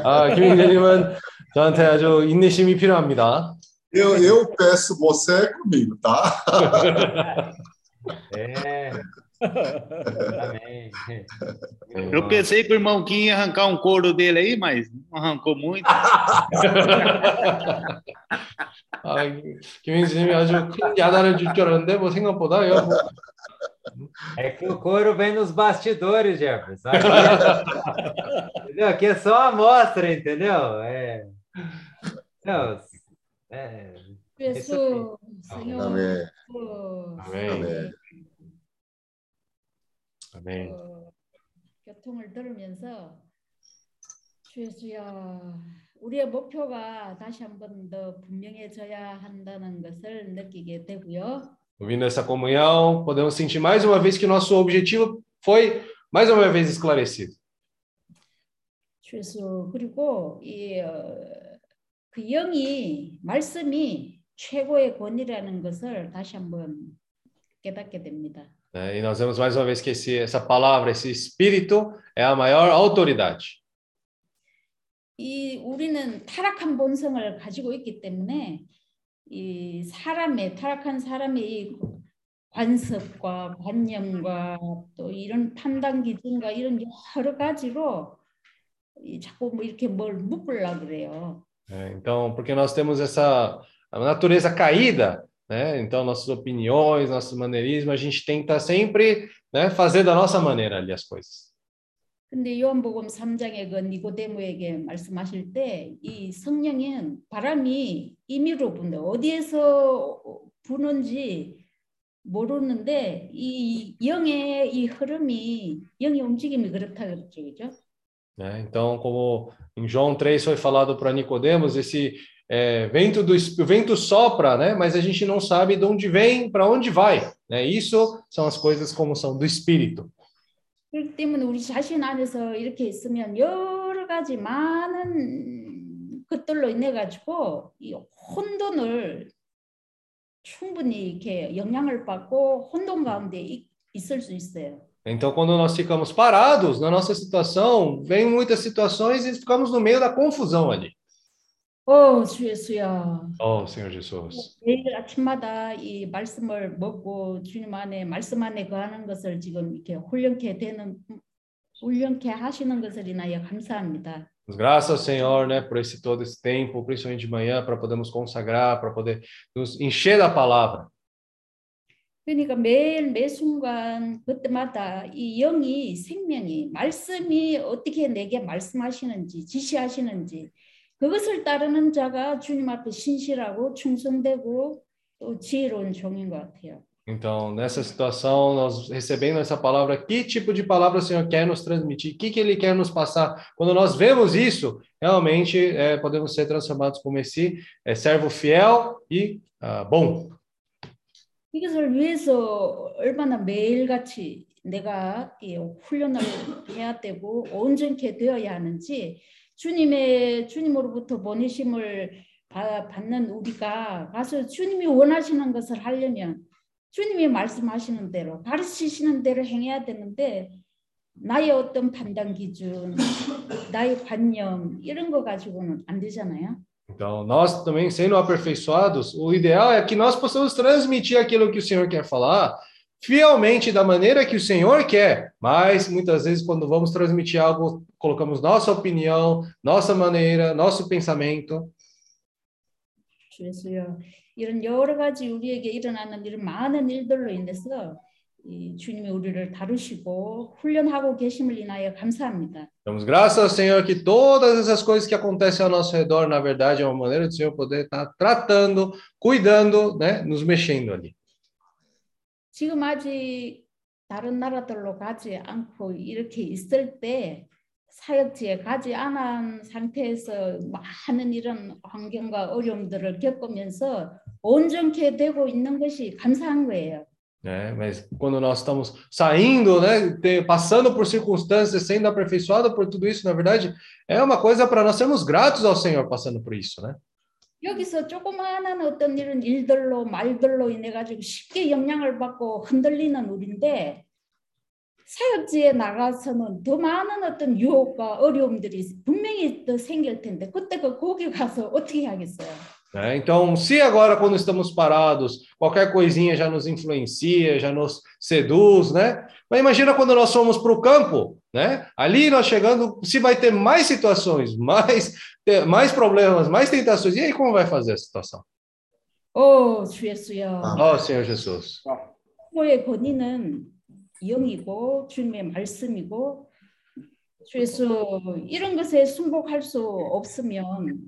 아, 김영재님은 저한테 아주 인내심이 필요합니다. Eu, eu peço você comigo, tá? É. Amém. Eu pensei que o irmão Kim ia arrancar um couro dele aí, mas não arrancou muito. 아, 김영재님이 아주 큰 야단을 줄 줄 알았는데 뭐 생각보다요. 뭐, É que o couro vem nos bastidores, Jefferson. Aqui é, [LAUGHS] entendeu? Aqui é só a amostra, entendeu? É. Não, é, 예수 Senhor 아멘. 그, 아멘. 그 교통을 들으면서 주 예수야 우리의 목표가 다시 한번 더 분명해져야 한다는 것을 느끼게 되고요. Ouvindo essa comunhão, podemos sentir mais uma vez que nosso objetivo foi mais uma vez esclarecido. 주 예수 그리고 이 그 영이 말씀이 최고의 권위라는 것을 다시 한번 깨닫게 됩니다. E nós vemos mais uma vez que esse, essa palavra, esse espírito, é a maior autoridade. 이 우리는 타락한 본성을 가지고 있기 때문에 이 사람의 타락한 사람의 이 관습과 관념과 또 이런 판단 기준과 이런 여러 가지로 이 자꾸 뭐 이렇게 뭘 묶으려 그래요. Né? Então, porque nós temos essa natureza caída, né? Então, nossas opiniões, nossos maneirismos, a gente tenta sempre né, fazer da nossa maneira ali as coisas. 근데 요한복음 3장에 그 니고데모에게 말씀하실 때 이 성령은 바람이 임의로 분다. 어디에서 부는지 모르는데 이 영의 이 흐름이 영의 움직임이 그렇다 그랬죠. 그죠? né? Então, como em João 3 foi falado para Nicodemos, esse é, vento do o vento sopra, né? Mas a gente não sabe de onde vem, para onde vai, né? Isso são as coisas como são do espírito. 그렇기 때문에 우리 자신 안에서 이렇게 있으면 여러 가지 많은 것들로 인해 가지고 이 혼돈을 충분히 이렇게 영향을 받고 혼돈 가운데 있- 있을 수 있어요. Então, quando nós ficamos parados na nossa situação, vem muitas situações e ficamos no meio da confusão ali. 어, 주 예수야. Oh, Senhor Jesus. 매일 아침마다 이 말씀을 먹고 주님 안에 말씀 안에 거하는 것을 지금 이렇게 훈련케 되는 훈련케 하시는 것을 인하여 감사합니다. Mas Graças ao Senhor, né, por esse todo esse tempo, principalmente de manhã, para podermos consagrar, para poder nos encher da palavra. 그러니까 매일 매 순간 그때마다 이 영이 생명이 말씀이 어떻게 내게 말씀하시는지 지시하시는지 그것을 따르는 자가 주님 앞에 신실하고 충성되고 또 지혜로운 종인 것 같아요. Então, nessa situação, nós recebendo essa palavra, que tipo de palavra o Senhor quer nos transmitir? O que, que Ele quer nos passar? Quando nós vemos isso, realmente é, podemos ser transformados como esse é, servo fiel e ah, bom. 이것을 위해서 얼마나 매일같이 내가 이 훈련을 해야 되고 온전케 되어야 하는지 주님의 주님으로부터 보내심을 바- 받는 우리가 가서 주님이 원하시는 것을 하려면 주님이 말씀하시는 대로 가르치시는 대로 행해야 되는데 나의 어떤 판단 기준, 나의 관념 이런 거 가지고는 안 되잖아요. Então, nós também sendo aperfeiçoados, o ideal é que nós possamos transmitir aquilo que o Senhor quer falar fielmente da maneira que o Senhor quer. Mas muitas vezes quando vamos transmitir algo, colocamos nossa opinião, nossa maneira, nosso pensamento. 주였어요. 이런 여러 가지 우리에게 일어나는 이런 많은 일들로 인해서 이 주님이 우리를 다루시고 훈련하고 계심을 인하여 감사합니다. Damos graças ao Senhor que todas essas coisas que acontecem ao nosso redor, na verdade, é uma maneira do Senhor poder estar tratando, cuidando, né, nos mexendo ali. 지금 아직 다른 나라들로 가지 않고 이렇게 있을 때 사역지에 가지 않은 상태에서 많은 이런 환경과 어려움들을 겪으면서 온전케 되고 있는 것이 감사한 거예요. Né? Mas quando nós estamos saindo, né, te- passando por circunstâncias, sendo aperfeiçoado por tudo isso, na verdade, é uma coisa para nós sermos gratos ao Senhor passando por isso, né? 여기서 조그마한 어떤 이런 일들로 말들로 인해 가지고 쉽게 영향을 받고 흔들리는 우리인데 사역지에 나가서는 더 많은 어떤 유혹과 어려움들이 분명히 더 생길 텐데 그때 그 거기 가서 어떻게 하겠어요? Né? Então, se agora, quando estamos parados, qualquer coisinha já nos influencia, já nos seduz, né? Mas imagina quando nós fomos para o campo, né? Ali nós chegando, se vai ter mais situações, mais, [LAUGHS] ter- mais problemas, mais tentações, e aí como vai fazer a situação? 오 주 예수여 Ó Senhor Jesus. 부모의 권위는 영이고 주님의 말씀이고 주 예수 이런 것에 순복할 수 없으면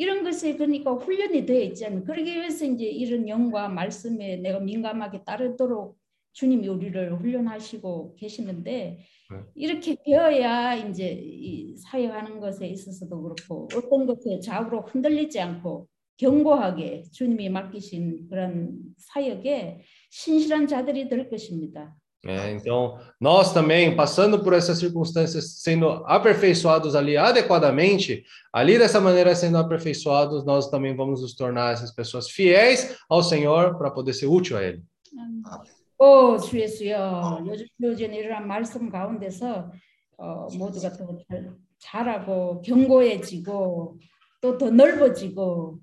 이런 것에 그러니까 훈련이 되어 있잖아요. 그러기 위해서 이제 이런 영과 말씀에 내가 민감하게 따르도록 주님이 우리를 훈련하시고 계시는데 네. 이렇게 되어야 이제 이 사역하는 것에 있어서도 그렇고 어떤 것에 좌우로 흔들리지 않고 견고하게 주님이 맡기신 그런 사역에 신실한 자들이 될 것입니다. É, então, nós também, passando por essas circunstâncias, sendo aperfeiçoados ali adequadamente, ali dessa maneira sendo aperfeiçoados, nós também vamos nos tornar essas pessoas fiéis ao Senhor para poder ser útil a Ele. 오, 주 예수여, 요즘 요즘 이러한 말씀 가운데서 어, 모두가 더 잘, 잘하고 견고해지고 또 더 넓어지고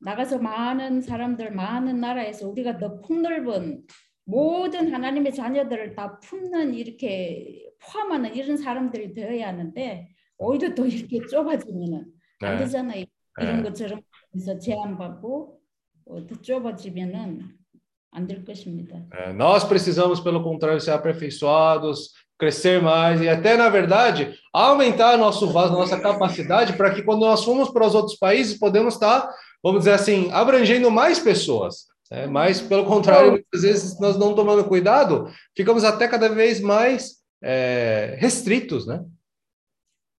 나가서 많은 사람들, 많은 나라에서 우리가 더 폭넓은 모든 하나님의 자녀들을 다 품는 이렇게 포함하는 이런 사람들이 되어야 하는데 오히려 또 이렇게 좁아지면은 안 네. 되잖아요. 이런 네. 것처럼 해서 제한받고 어, 더 좁아지면은 안 될 것입니다. É, nós precisamos, pelo contrário, ser aperfeiçoados, crescer mais e até, na verdade, aumentar nosso vaso, nossa capacidade para que quando nós formos para os outros países, podemos estar, vamos dizer assim, abrangendo mais pessoas. né? Mas, pelo contrário, muitas vezes nós não tomando cuidado, ficamos até cada vez mais é, restritos, né?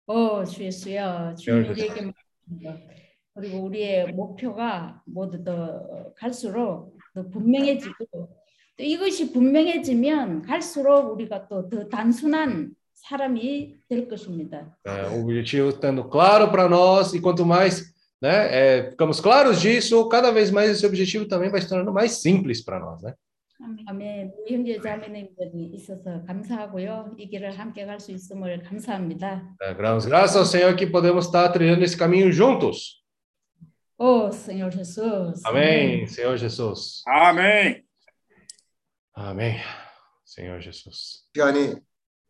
어, 주 예수여, 주님 우리에게 말씀하십니다. 그리고 우리의 목표가 모두 더 갈수록 더 분명해지고 또 이것이 분명해지면 갈수록 우리가 또 더 단순한 사람이 될 것입니다. É, o objetivo estando claro para nós, e quanto mais né, é, ficamos claros disso, cada vez mais esse objetivo também vai se tornando mais simples para nós, né? 아멘. 우리 형제 자매님들이 있어서 감사하고요. 이 길을 함께 갈 수 있음을 감사합니다. É, damos graças ao Senhor que podemos estar trilhando esse caminho juntos. 오, Senhor Jesus. Amém, Senhor Jesus. 아멘. Amém, Senhor Jesus. 시간이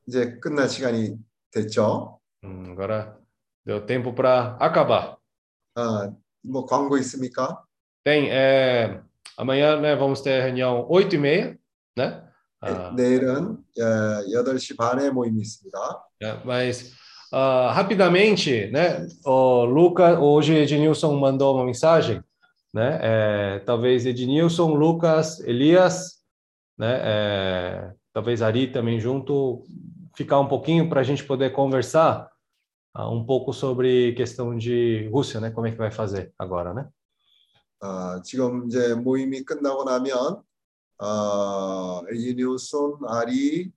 이제 끝날 시간이 됐죠. Hum, agora deu tempo para acabar. 아, 뭐 광고 있습니까? Tem, é, amanhã né, vamos ter a reunião 8 e meia, né? Ah, 내일은 어, 8시 반에 모임이 있습니다. é, mas ah, rapidamente, né? O Lucas, hoje Ednilson mandou uma mensagem, né? É, talvez Ednilson, Lucas, Elias, né? É, talvez Ari também junto, ficar um pouquinho para a gente poder conversar ah, um pouco sobre questão de Rússia, né? Como é que vai fazer agora, né? 아, 지금 이제 모임이 끝나고 나면 아, 에지니우손, 아리,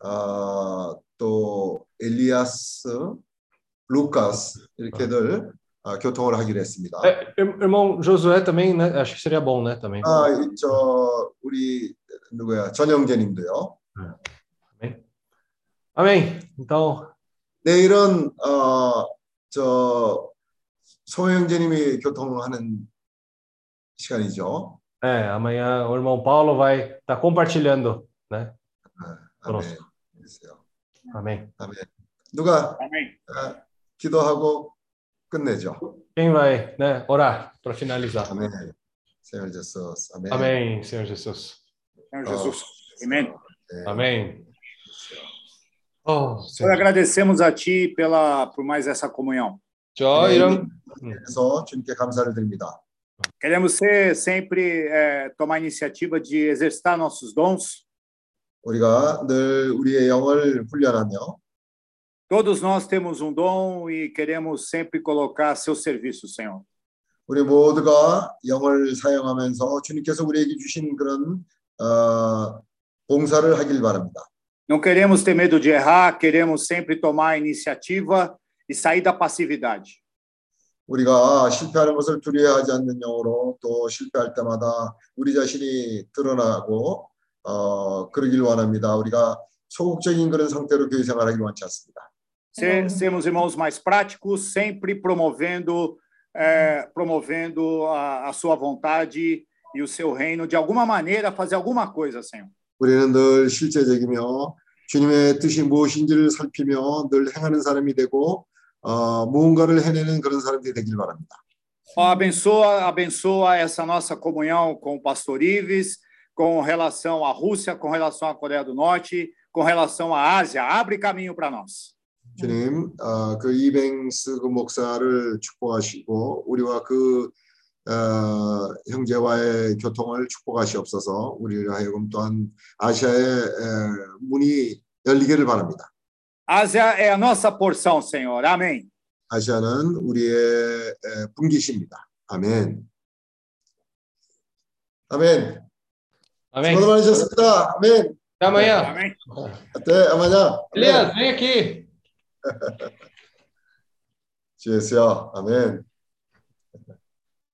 아, 또 엘리아스, 루카스 이렇게들 아, 교통을 하기로 했습니다. É, ir- irmão Josué também, né? Acho que seria bom, né? Também. 아, 이- 저 우리 누구야 전영재님도요. Amém. Então, 내일은 어, 저 소영재님이 교통하는 시간이죠. é, amanhã o irmão Paulo vai estar compartilhando, né? 아멘. 그렇습니다. 그러세요. Amém. 누가 Amém. 아, 기도하고 끝내죠. Quem vai, né? Orar para finalizar. 아멘. Senhor Jesus. 아멘. Amém, Senhor Jesus. Senhor Jesus. Amém. 네. Amém. Oh, Nós Senhor. agradecemos a Ti pela, por mais essa comunhão. 저 이런 그래서 주님께 감사를 드립니다. Queremos ser sempre eh, tomar a iniciativa de exercitar nossos dons. 우리가 늘 우리의 영을 훈련하며 Todos nós temos um dom e queremos sempre colocar a seu serviço, Senhor. 우리 모두가 영을 사용하면서 주님께서 우리에게 주신 그런 어, 봉사를 하길 바랍니다. Não queremos ter medo de errar, queremos sempre tomar a iniciativa e sair da passividade. 우리가 실패하는 것을 두려워하지 않는 영으로 또 실패할 때마다 우리 자신이 드러나고 어, 그러길 원합니다. 우리가 소극적인 그런 상태로 교회 생활하길 원치 않습니다. Ser, sermos irmãos mais práticos, sempre promovendo, eh, promovendo a, a sua vontade e o seu reino, de alguma maneira, fazer alguma coisa, Senhor. 우리는 늘 실제적이며 주님의 뜻이 무엇인지를 살피며 늘 행하는 사람이 되고 어, 무언가를 해내는 그런 사람들이 되길 바랍니다. Abençoa, abençoa essa nossa comunhão com o pastor Ives, com relação à Rússia, com relação à Coreia do Norte, com relação à Ásia. Abre caminho para nós. 주님, 어, 그 이뱅스 그 목사를 축복하시고 우리와 그 어, 형제와의 교통을 축복하시옵소서. 우리를 하여금 또한 아시아의 에, 문이 열리기를 바랍니다. Ásia é a nossa porção, Senhor. Amém. 아시아는 우리의 에, 분기십니다. 아멘. 아멘. Amém. 수고 많으셨습니다. 아멘. Até amanhã. Amém. até amanhã. Elias, vem aqui. 주여, 아멘. [LAUGHS]